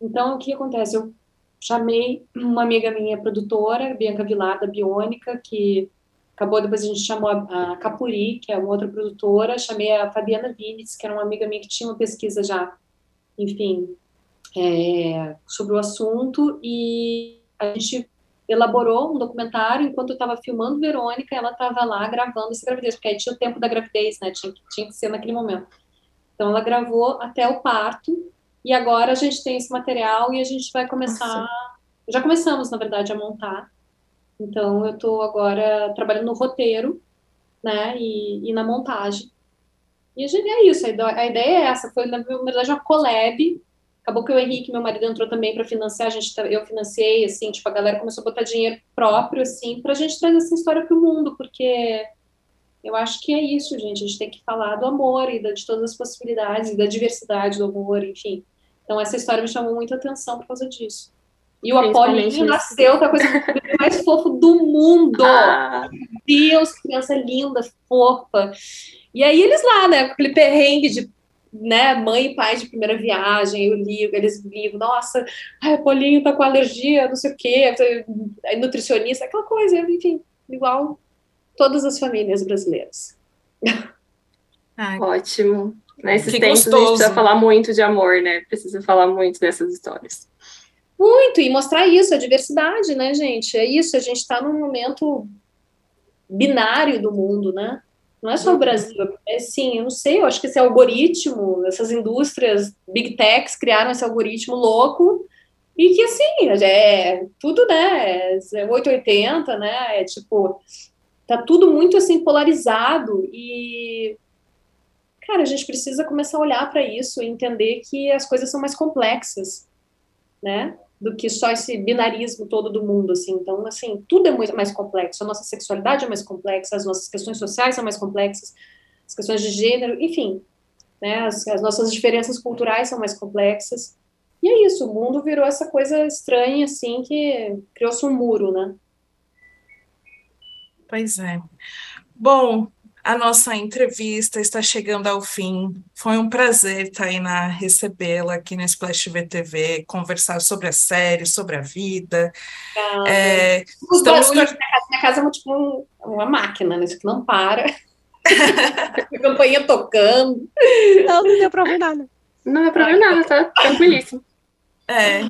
Então, o que acontece? Eu chamei uma amiga minha, produtora, Bianca Vilar, da Biônica, que acabou, depois a gente chamou a, a Capuri, que é uma outra produtora, chamei a Fabiana Vinitz, que era uma amiga minha que tinha uma pesquisa já, enfim, é, sobre o assunto, e a gente elaborou um documentário enquanto eu estava filmando Verônica, ela estava lá gravando essa gravidez, porque aí tinha o tempo da gravidez, né? Tinha, tinha que ser naquele momento. Então ela gravou até o parto e agora a gente tem esse material e a gente vai começar. Nossa. Já começamos, na verdade, a montar. Então eu estou agora trabalhando no roteiro, né? E, e na montagem. E a gente, é isso, a ideia é essa, foi na verdade uma collab Acabou que o Henrique, meu marido, entrou também para financiar, a gente, tá, eu financiei, assim, tipo, a galera começou a botar dinheiro próprio, assim, para a gente trazer essa história para o mundo, porque eu acho que é isso, gente, a gente tem que falar do amor e de todas as possibilidades, da diversidade do amor, enfim. Então, essa história me chamou muita atenção por causa disso. E o Apolinho nasceu com a coisa mais fofa do mundo. Ah. Deus, criança linda, fofa. E aí eles lá, né, com aquele perrengue de né, mãe e pai de primeira viagem, eu ligo, eles ligam, nossa, ai, o Paulinho tá com alergia, não sei o quê, é nutricionista, aquela coisa, enfim, igual todas as famílias brasileiras. Ai, Ótimo. Nesses tempos gostoso. a gente precisa falar muito de amor, né? Precisa falar muito dessas histórias. Muito, e mostrar isso, a diversidade, né, gente? É isso, a gente está num momento binário do mundo, né? Não é só o. Brasil, é sim, eu não sei, eu acho que esse algoritmo, essas indústrias, big techs criaram esse algoritmo louco e que assim, é tudo, né, é 880, né, é tipo, tá tudo muito assim polarizado e cara, a gente precisa começar a olhar para isso e entender que as coisas são mais complexas, né? Do que só esse binarismo todo do mundo, assim. Então, assim, tudo é muito mais complexo. A nossa sexualidade é mais complexa, as nossas questões sociais são mais complexas, as questões de gênero, enfim, né? As, as nossas diferenças culturais são mais complexas. E é isso, o mundo virou essa coisa estranha, assim, que criou-se um muro, né? Pois é. Bom, a nossa entrevista está chegando ao fim. Foi um prazer, Tainá, recebê-la aqui no Splash TV TV, conversar sobre a série, sobre a vida. É, Os estamos... barulhos minha casa, minha casa é tipo uma máquina, né? Isso que não para. a campainha tocando. Não, não deu ouvir nada. Não deu ouvir nada, tá tranquilíssimo. É.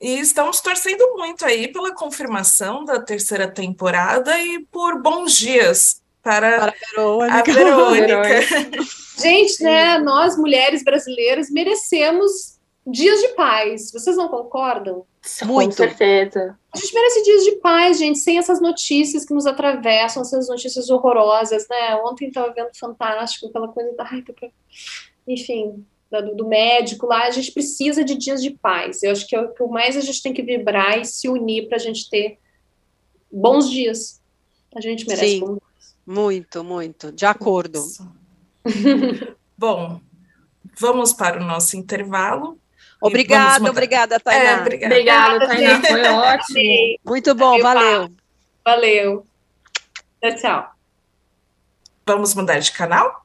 E estamos torcendo muito aí pela confirmação da terceira temporada e por bons dias para, para a Verônica. A Verônica. Gente, né, nós mulheres brasileiras merecemos dias de paz. Vocês não concordam? Muito. Com certeza. A gente merece dias de paz, gente, sem essas notícias que nos atravessam, essas notícias horrorosas, né? Ontem estava vendo Fantástico, aquela coisa da... Ai, enfim, do, do, médico lá, a gente precisa de dias de paz. Eu acho que é o que mais a gente tem que vibrar e se unir para a gente ter bons dias. A gente merece Sim. Muito, muito, de acordo. Bom, vamos para o nosso intervalo. Obrigada, obrigada, Tainá. É, obrigada. obrigada, Tainá. Foi ótimo. Muito bom, valeu. Valeu. Tchau, tchau. Vamos mudar de canal?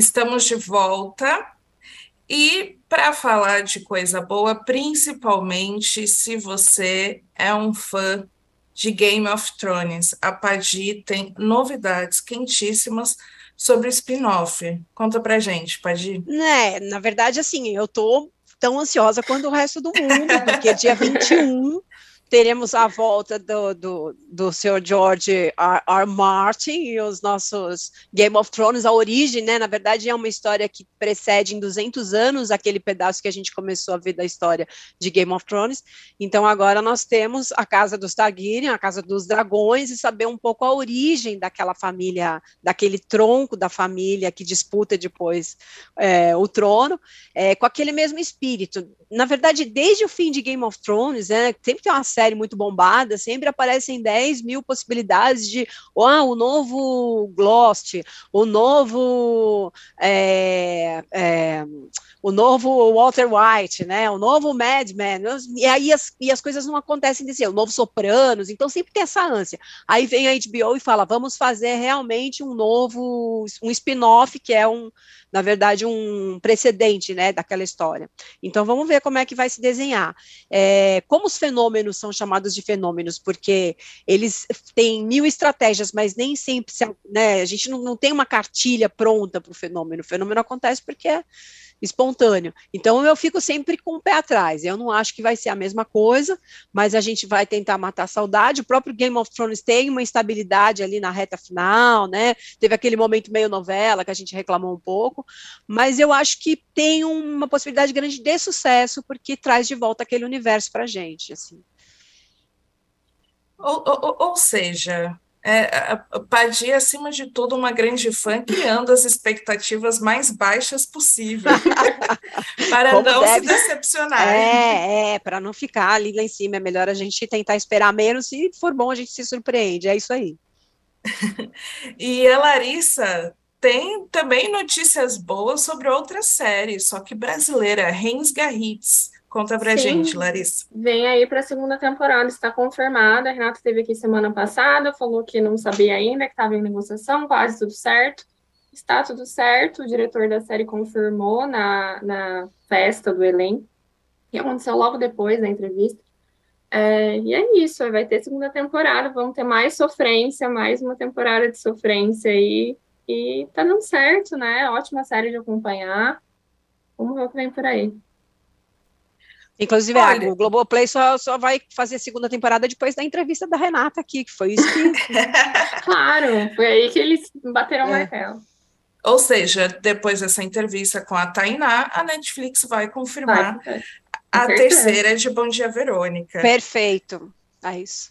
Estamos de volta e para falar de coisa boa, principalmente se você é um fã de Game of Thrones, a Padi tem novidades quentíssimas sobre o spin-off. Conta pra gente, Padi. Né, na verdade, assim, eu tô tão ansiosa quanto o resto do mundo, porque dia 21 teremos a volta do, do, do Sr. George R. R. Martin e os nossos Game of Thrones, a origem, né? Na verdade, é uma história que precede em 200 anos aquele pedaço que a gente começou a ver da história de Game of Thrones. Então, agora nós temos a Casa dos Targaryen, a Casa dos Dragões, e saber um pouco a origem daquela família, daquele tronco da família que disputa depois é, o trono, é, com aquele mesmo espírito. Na verdade, desde o fim de Game of Thrones, né, sempre tem uma série muito bombada, sempre aparecem 10 mil possibilidades de ah, o novo Glost, o novo. É, é, o novo Walter White, né? O novo Mad Men. E aí as, e as coisas não acontecem desse o novo Sopranos, então sempre tem essa ânsia. Aí vem a HBO e fala: vamos fazer realmente um novo, um spin-off, que é um, na verdade, um precedente, né, daquela história. Então vamos ver como é que vai se desenhar. É, como os fenômenos são chamados de fenômenos, porque eles têm mil estratégias, mas nem sempre, se, né, a gente não, não tem uma cartilha pronta para o fenômeno. O fenômeno acontece porque espontâneo. Então eu fico sempre com o pé atrás. Eu não acho que vai ser a mesma coisa, mas a gente vai tentar matar a saudade. O próprio Game of Thrones tem uma instabilidade ali na reta final, né? Teve aquele momento meio novela que a gente reclamou um pouco, mas eu acho que tem uma possibilidade grande de sucesso porque traz de volta aquele universo para gente, assim. Ou, ou, ou seja, é, Padia, acima de tudo, uma grande fã, criando as expectativas mais baixas possível, para Como não deve... se decepcionar. É, é para não ficar ali lá em cima, é melhor a gente tentar esperar menos, se for bom a gente se surpreende, é isso aí. e a Larissa tem também notícias boas sobre outra série, só que brasileira, Rens Garritz, Conta pra Sim, gente, Larissa. Vem aí para a segunda temporada, está confirmada. A Renata esteve aqui semana passada, falou que não sabia ainda, que estava em negociação, quase tudo certo. Está tudo certo, o diretor da série confirmou na, na festa do elenco, que aconteceu logo depois da entrevista. É, e é isso, vai ter segunda temporada, vamos ter mais sofrência, mais uma temporada de sofrência aí. E tá dando certo, né? Ótima série de acompanhar. Vamos ver o que vem por aí. Inclusive, Olha, o Globoplay só, só vai fazer a segunda temporada depois da entrevista da Renata aqui, que foi isso que. claro, foi aí que eles bateram o é. martelo. Ou seja, depois dessa entrevista com a Tainá, a Netflix vai confirmar vai, a terceira de Bom Dia Verônica. Perfeito. É isso.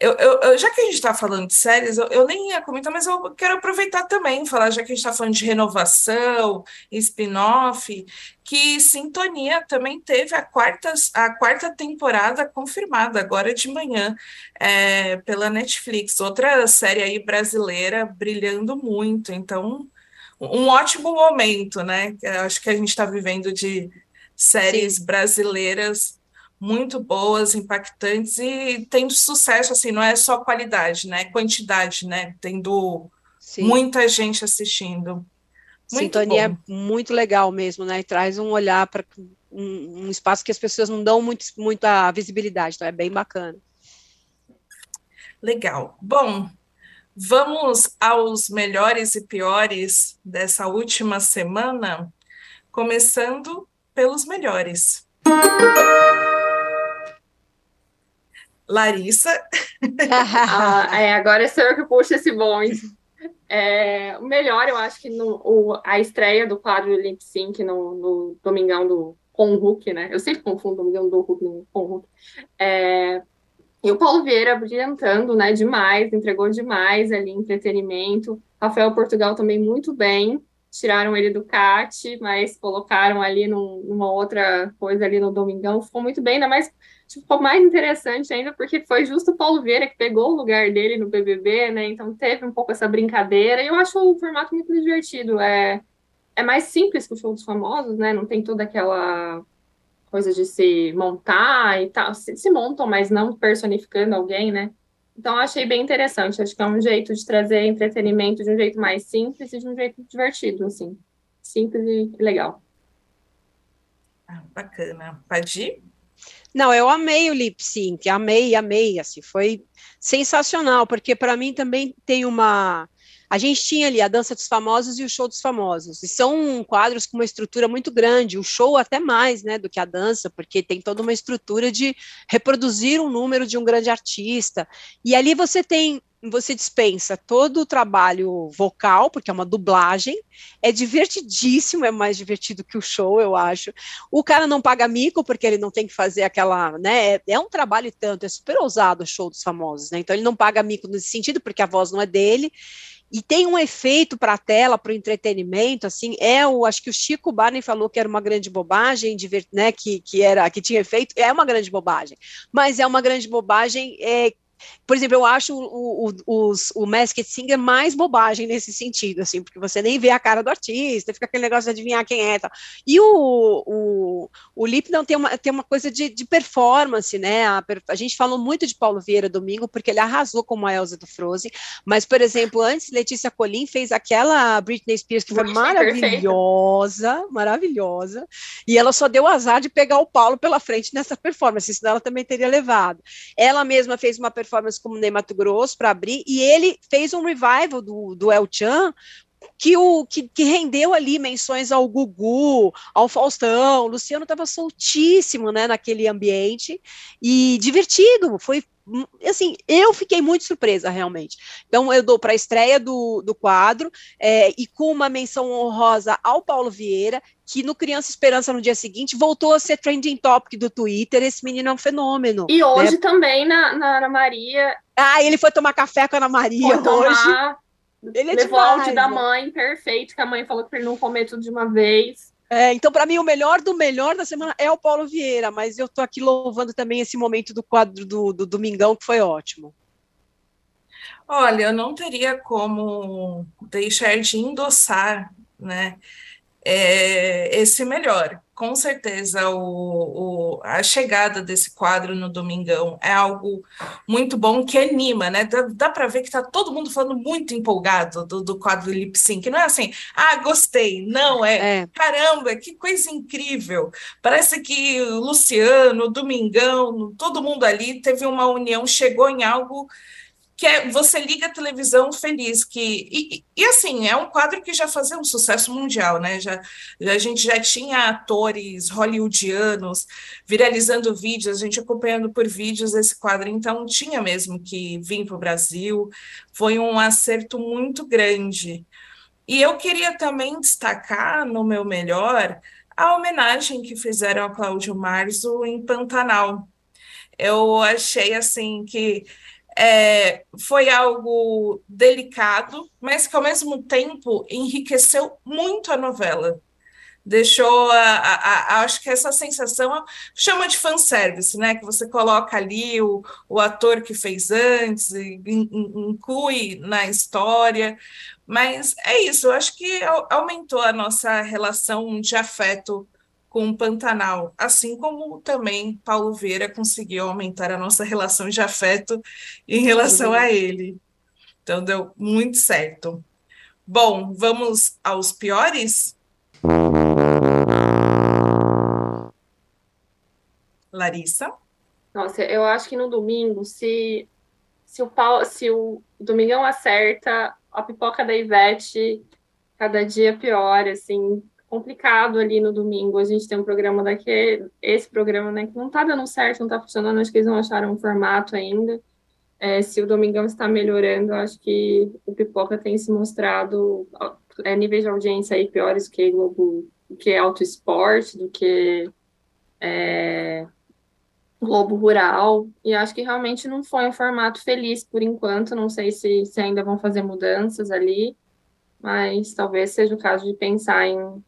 Eu, eu, eu, já que a gente está falando de séries, eu, eu, nem ia comentar, mas eu quero aproveitar também, falar, já que a gente está falando de renovação, spin-off, que Sintonia também teve a quarta, a quarta temporada confirmada, agora de manhã, é, pela Netflix. Outra série aí brasileira brilhando muito, então, um ótimo momento, né? Acho que a gente está vivendo de séries Sim. brasileiras muito boas, impactantes e tendo sucesso, assim, não é só qualidade, né? Quantidade, né? Tendo Sim. muita gente assistindo. Muito Sintonia bom. é muito legal mesmo, né? E traz um olhar para um, um, espaço que as pessoas não dão muito, muita visibilidade, então é bem bacana. Legal. Bom, vamos aos melhores e piores dessa última semana, começando pelos melhores. Larissa. ah, é, agora eu que puxo esse bonde. É, o melhor, eu acho que no, o, a estreia do quadro Lip Sync no, no Domingão do com Hulk, né? Eu sempre confundo o Domingão do Hulk com Hulk. É, e o Paulo Vieira brilhantando, né? Demais, entregou demais ali entretenimento. Rafael Portugal também muito bem. Tiraram ele do CAT, mas colocaram ali num, numa outra coisa ali no Domingão. Ficou muito bem, ainda mais ficou mais interessante ainda, porque foi justo o Paulo Vieira que pegou o lugar dele no BBB, né? Então teve um pouco essa brincadeira. E eu acho o formato muito divertido. É, é mais simples que o show dos famosos, né? Não tem toda aquela coisa de se montar e tal. Se, se montam, mas não personificando alguém, né? Então, achei bem interessante. Acho que é um jeito de trazer entretenimento de um jeito mais simples e de um jeito divertido, assim. Simples e legal. Ah, bacana. Pode ir? Não, eu amei o lip sync, amei, amei, assim, foi sensacional, porque para mim também tem uma a gente tinha ali a Dança dos Famosos e o Show dos Famosos, e são quadros com uma estrutura muito grande, o show até mais, né, do que a dança, porque tem toda uma estrutura de reproduzir um número de um grande artista, e ali você tem você dispensa todo o trabalho vocal, porque é uma dublagem, é divertidíssimo, é mais divertido que o show, eu acho. O cara não paga mico, porque ele não tem que fazer aquela, né, é, é um trabalho tanto, é super ousado o show dos famosos, né, então ele não paga mico nesse sentido, porque a voz não é dele, e tem um efeito para a tela, para o entretenimento, assim, é o, acho que o Chico Barney falou que era uma grande bobagem, né, que, que era, que tinha efeito, é uma grande bobagem, mas é uma grande bobagem é, por exemplo, eu acho o, o, o Masked Singer mais bobagem nesse sentido, assim, porque você nem vê a cara do artista, fica aquele negócio de adivinhar quem é. Tal. E o, o, o Lip não tem uma, tem uma coisa de, de performance, né? A, a, gente falou muito de Paulo Vieira domingo, porque ele arrasou como a Elsa do Frozen, mas, por exemplo, antes Letícia Colin fez aquela Britney Spears que foi maravilhosa, perfeita. maravilhosa, e ela só deu azar de pegar o Paulo pela frente nessa performance, senão ela também teria levado. Ela mesma fez uma performance como Ney Mato Grosso para abrir, e ele fez um revival do, do El Chan que, o, que, que, rendeu ali menções ao Gugu, ao Faustão, o Luciano estava soltíssimo, né, naquele ambiente, e divertido, foi, assim, eu fiquei muito surpresa, realmente. Então, eu dou para a estreia do, do quadro, é, e com uma menção honrosa ao Paulo Vieira, que no Criança Esperança, no dia seguinte, voltou a ser trending topic do Twitter, esse menino é um fenômeno. E hoje né? também, na, na Ana Maria... Ah, ele foi tomar café com a Ana Maria foi hoje. Tomar ele é Levou demais, áudio da mãe, perfeito, que a mãe falou que ele não comer tudo de uma vez. É, então, para mim, o melhor do melhor da semana é o Paulo Vieira, mas eu estou aqui louvando também esse momento do quadro do, do Domingão, que foi ótimo. Olha, eu não teria como deixar de endossar né, é, esse melhor com certeza o, o, a chegada desse quadro no Domingão é algo muito bom que anima, né? Dá, dá para ver que está todo mundo falando muito empolgado do, do quadro Lip Sync. Não é assim, ah, gostei. Não, é, é, caramba, que coisa incrível. Parece que o Luciano, o Domingão, todo mundo ali teve uma união, chegou em algo que é você liga a televisão feliz, que e, e, assim é um quadro que já fazia um sucesso mundial, né? Já, a gente já tinha atores hollywoodianos viralizando vídeos, a gente acompanhando por vídeos esse quadro, então tinha mesmo que vir para o Brasil. Foi um acerto muito grande. E eu queria também destacar no meu melhor a homenagem que fizeram a Cláudio Marzo em Pantanal. Eu achei assim que é, foi algo delicado, mas que ao mesmo tempo enriqueceu muito a novela. Deixou a, a, a, acho que essa sensação chama de fanservice, né? Que você coloca ali o, o ator que fez antes, e inclui na história. Mas é isso, acho que aumentou a nossa relação de afeto com o Pantanal, assim como também Paulo Vieira conseguiu aumentar a nossa relação de afeto em relação a ele. Então deu muito certo. Bom, vamos aos piores? Larissa? Nossa, eu acho que no domingo, se, se, o, Paulo, se o Domingão acerta, a pipoca da Ivete cada dia pior, assim, complicado ali no domingo. A gente tem um programa daqui, esse programa, né, que não tá dando certo, não tá funcionando, acho que eles não acharam um formato ainda. É, se o Domingão está melhorando, acho que o Pipoca tem se mostrado é, níveis de audiência aí piores que Globo, que Auto Esporte, do que é, Globo Rural, e acho que realmente não foi um formato feliz por enquanto, não sei se, se ainda vão fazer mudanças ali, mas talvez seja o caso de pensar em,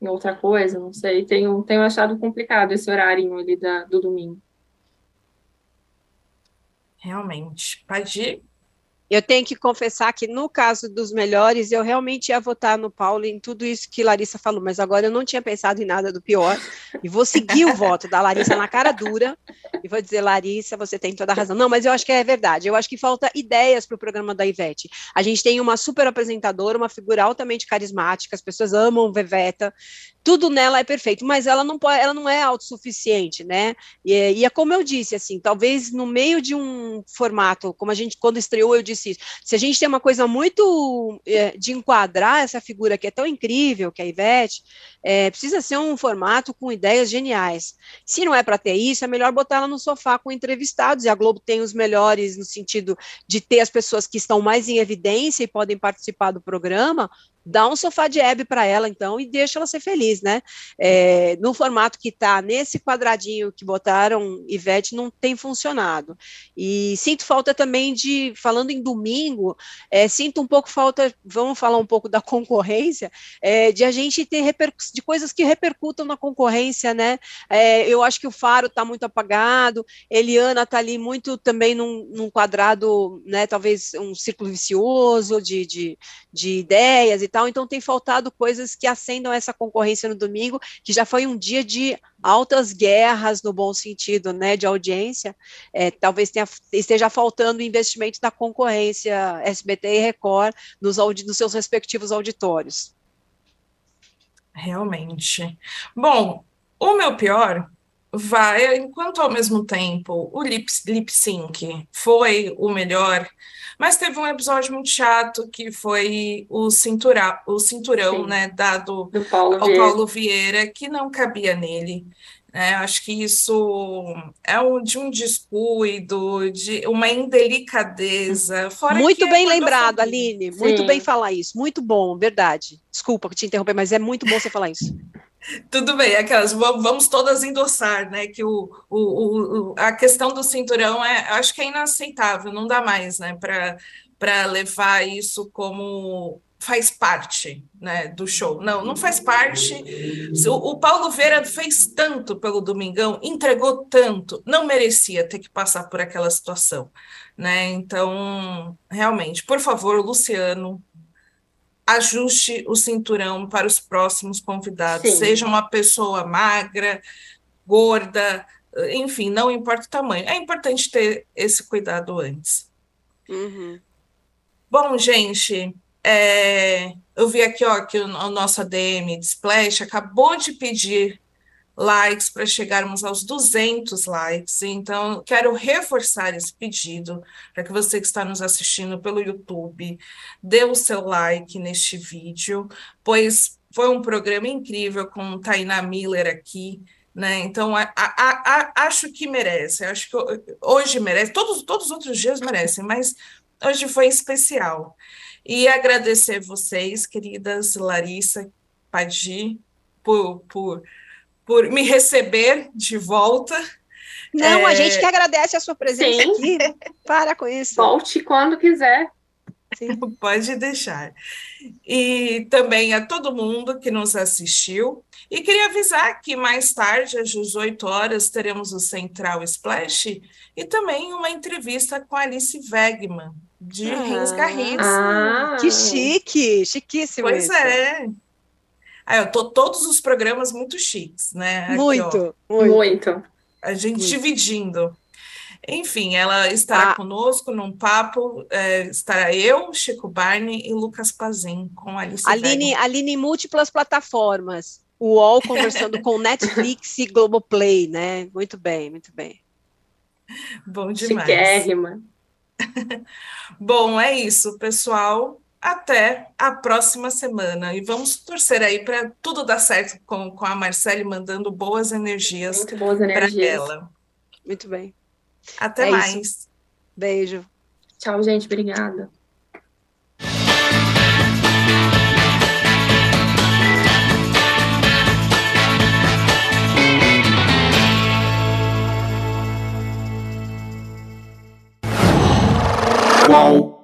em outra coisa, não sei, tenho, tenho achado complicado esse horário ali da, do domingo. Realmente. Pode eu tenho que confessar que no caso dos melhores, eu realmente ia votar no Paulo em tudo isso que Larissa falou, mas agora eu não tinha pensado em nada do pior, e vou seguir o voto da Larissa na cara dura, e vou dizer, Larissa, você tem toda a razão. Não, mas eu acho que é verdade, eu acho que falta ideias para o programa da Ivete. A gente tem uma super apresentadora, uma figura altamente carismática, as pessoas amam Veveta, tudo nela é perfeito, mas ela não pode, ela não é autossuficiente, né? E, e é como eu disse, assim, talvez no meio de um formato, como a gente, quando estreou, eu disse isso, se a gente tem uma coisa muito é, de enquadrar essa figura que é tão incrível, que é a Ivete, é, precisa ser um formato com ideias geniais. Se não é para ter isso, é melhor botar ela no sofá com entrevistados, e a Globo tem os melhores no sentido de ter as pessoas que estão mais em evidência e podem participar do programa, dá um sofá de Hebe para ela, então, e deixa ela ser feliz, né? É, no formato que está nesse quadradinho que botaram Ivete, não tem funcionado. E sinto falta também de, falando em domingo, é, sinto um pouco falta, vamos falar um pouco da concorrência, é, de a gente ter de coisas que repercutam na concorrência, né? É, eu acho que o Faro está muito apagado, Eliana está ali muito também num, num, quadrado, né? Talvez um círculo vicioso de, de, de ideias e tal tal. Então tem faltado coisas que acendam essa concorrência no domingo, que já foi um dia de altas guerras no bom sentido, né, de audiência. É, talvez tenha, esteja faltando investimento da concorrência SBT e Record nos, nos seus respectivos auditórios. Realmente. Bom, o meu pior vai, enquanto ao mesmo tempo o lip, lip sync foi o melhor, mas teve um episódio muito chato que foi o, cintura, o cinturão, Sim. né, dado Paulo ao Vieira. Paulo Vieira, que não cabia nele. É, acho que isso é um, de um descuido, de uma indelicadeza. muito bem é lembrado, Aline. Sim. Muito bem falar isso. Muito bom, verdade. Desculpa te interromper, mas é muito bom você falar isso. Tudo bem, aquelas vamos todas endossar, né? Que o, o, o, a questão do cinturão é, acho que é inaceitável, não dá mais, né? Para levar isso como faz parte né, do show. Não, não faz parte. O, o Paulo Vieira fez tanto pelo Domingão, entregou tanto, não merecia ter que passar por aquela situação. Né? Então, realmente, por favor, Luciano, ajuste o cinturão para os próximos convidados. Sim. Seja uma pessoa magra, gorda, enfim, não importa o tamanho. É importante ter esse cuidado antes. Uhum. Bom, gente, é, eu vi aqui ó, que o, o nosso ADM de Splash acabou de pedir likes para chegarmos aos 200 likes. Então, quero reforçar esse pedido para que você que está nos assistindo pelo YouTube dê o seu like neste vídeo, pois foi um programa incrível com Tainá Miller aqui. Né? Então, a, a, a, acho que merece, acho que hoje merece, todos, todos os outros dias merecem, mas hoje foi especial. E agradecer vocês, queridas Larissa, Padi, por, por por me receber de volta. Não, é... a gente que agradece a sua presença Sim. aqui. Para com isso. Volte quando quiser. Sim. Pode deixar. E também a todo mundo que nos assistiu. E queria avisar que mais tarde, às 18 horas, teremos o Central Splash e também uma entrevista com Alice Wegman, de ah, Rins Garris. Ah, que chique, chiquíssimo. Pois isso. é. Ah, eu tô todos os programas muito chiques, né? Aqui, muito, ó, muito, Muito. a gente Muito. dividindo. Enfim, ela estará Ah. conosco num papo. é, estará eu, Chico Barney e Lucas Pazin com Alice Aline. Aline em múltiplas plataformas. O UOL conversando com Netflix e Globoplay, né? Muito bem, muito bem. Bom demais. Chiquérrima. Bom, é isso, pessoal até a próxima semana. E vamos torcer aí para tudo dar certo com, com a Marcele, mandando boas energias, Muito boas energias. para ela. Muito bem. Até é mais. Isso. Beijo. Tchau, gente. Obrigada. Qual?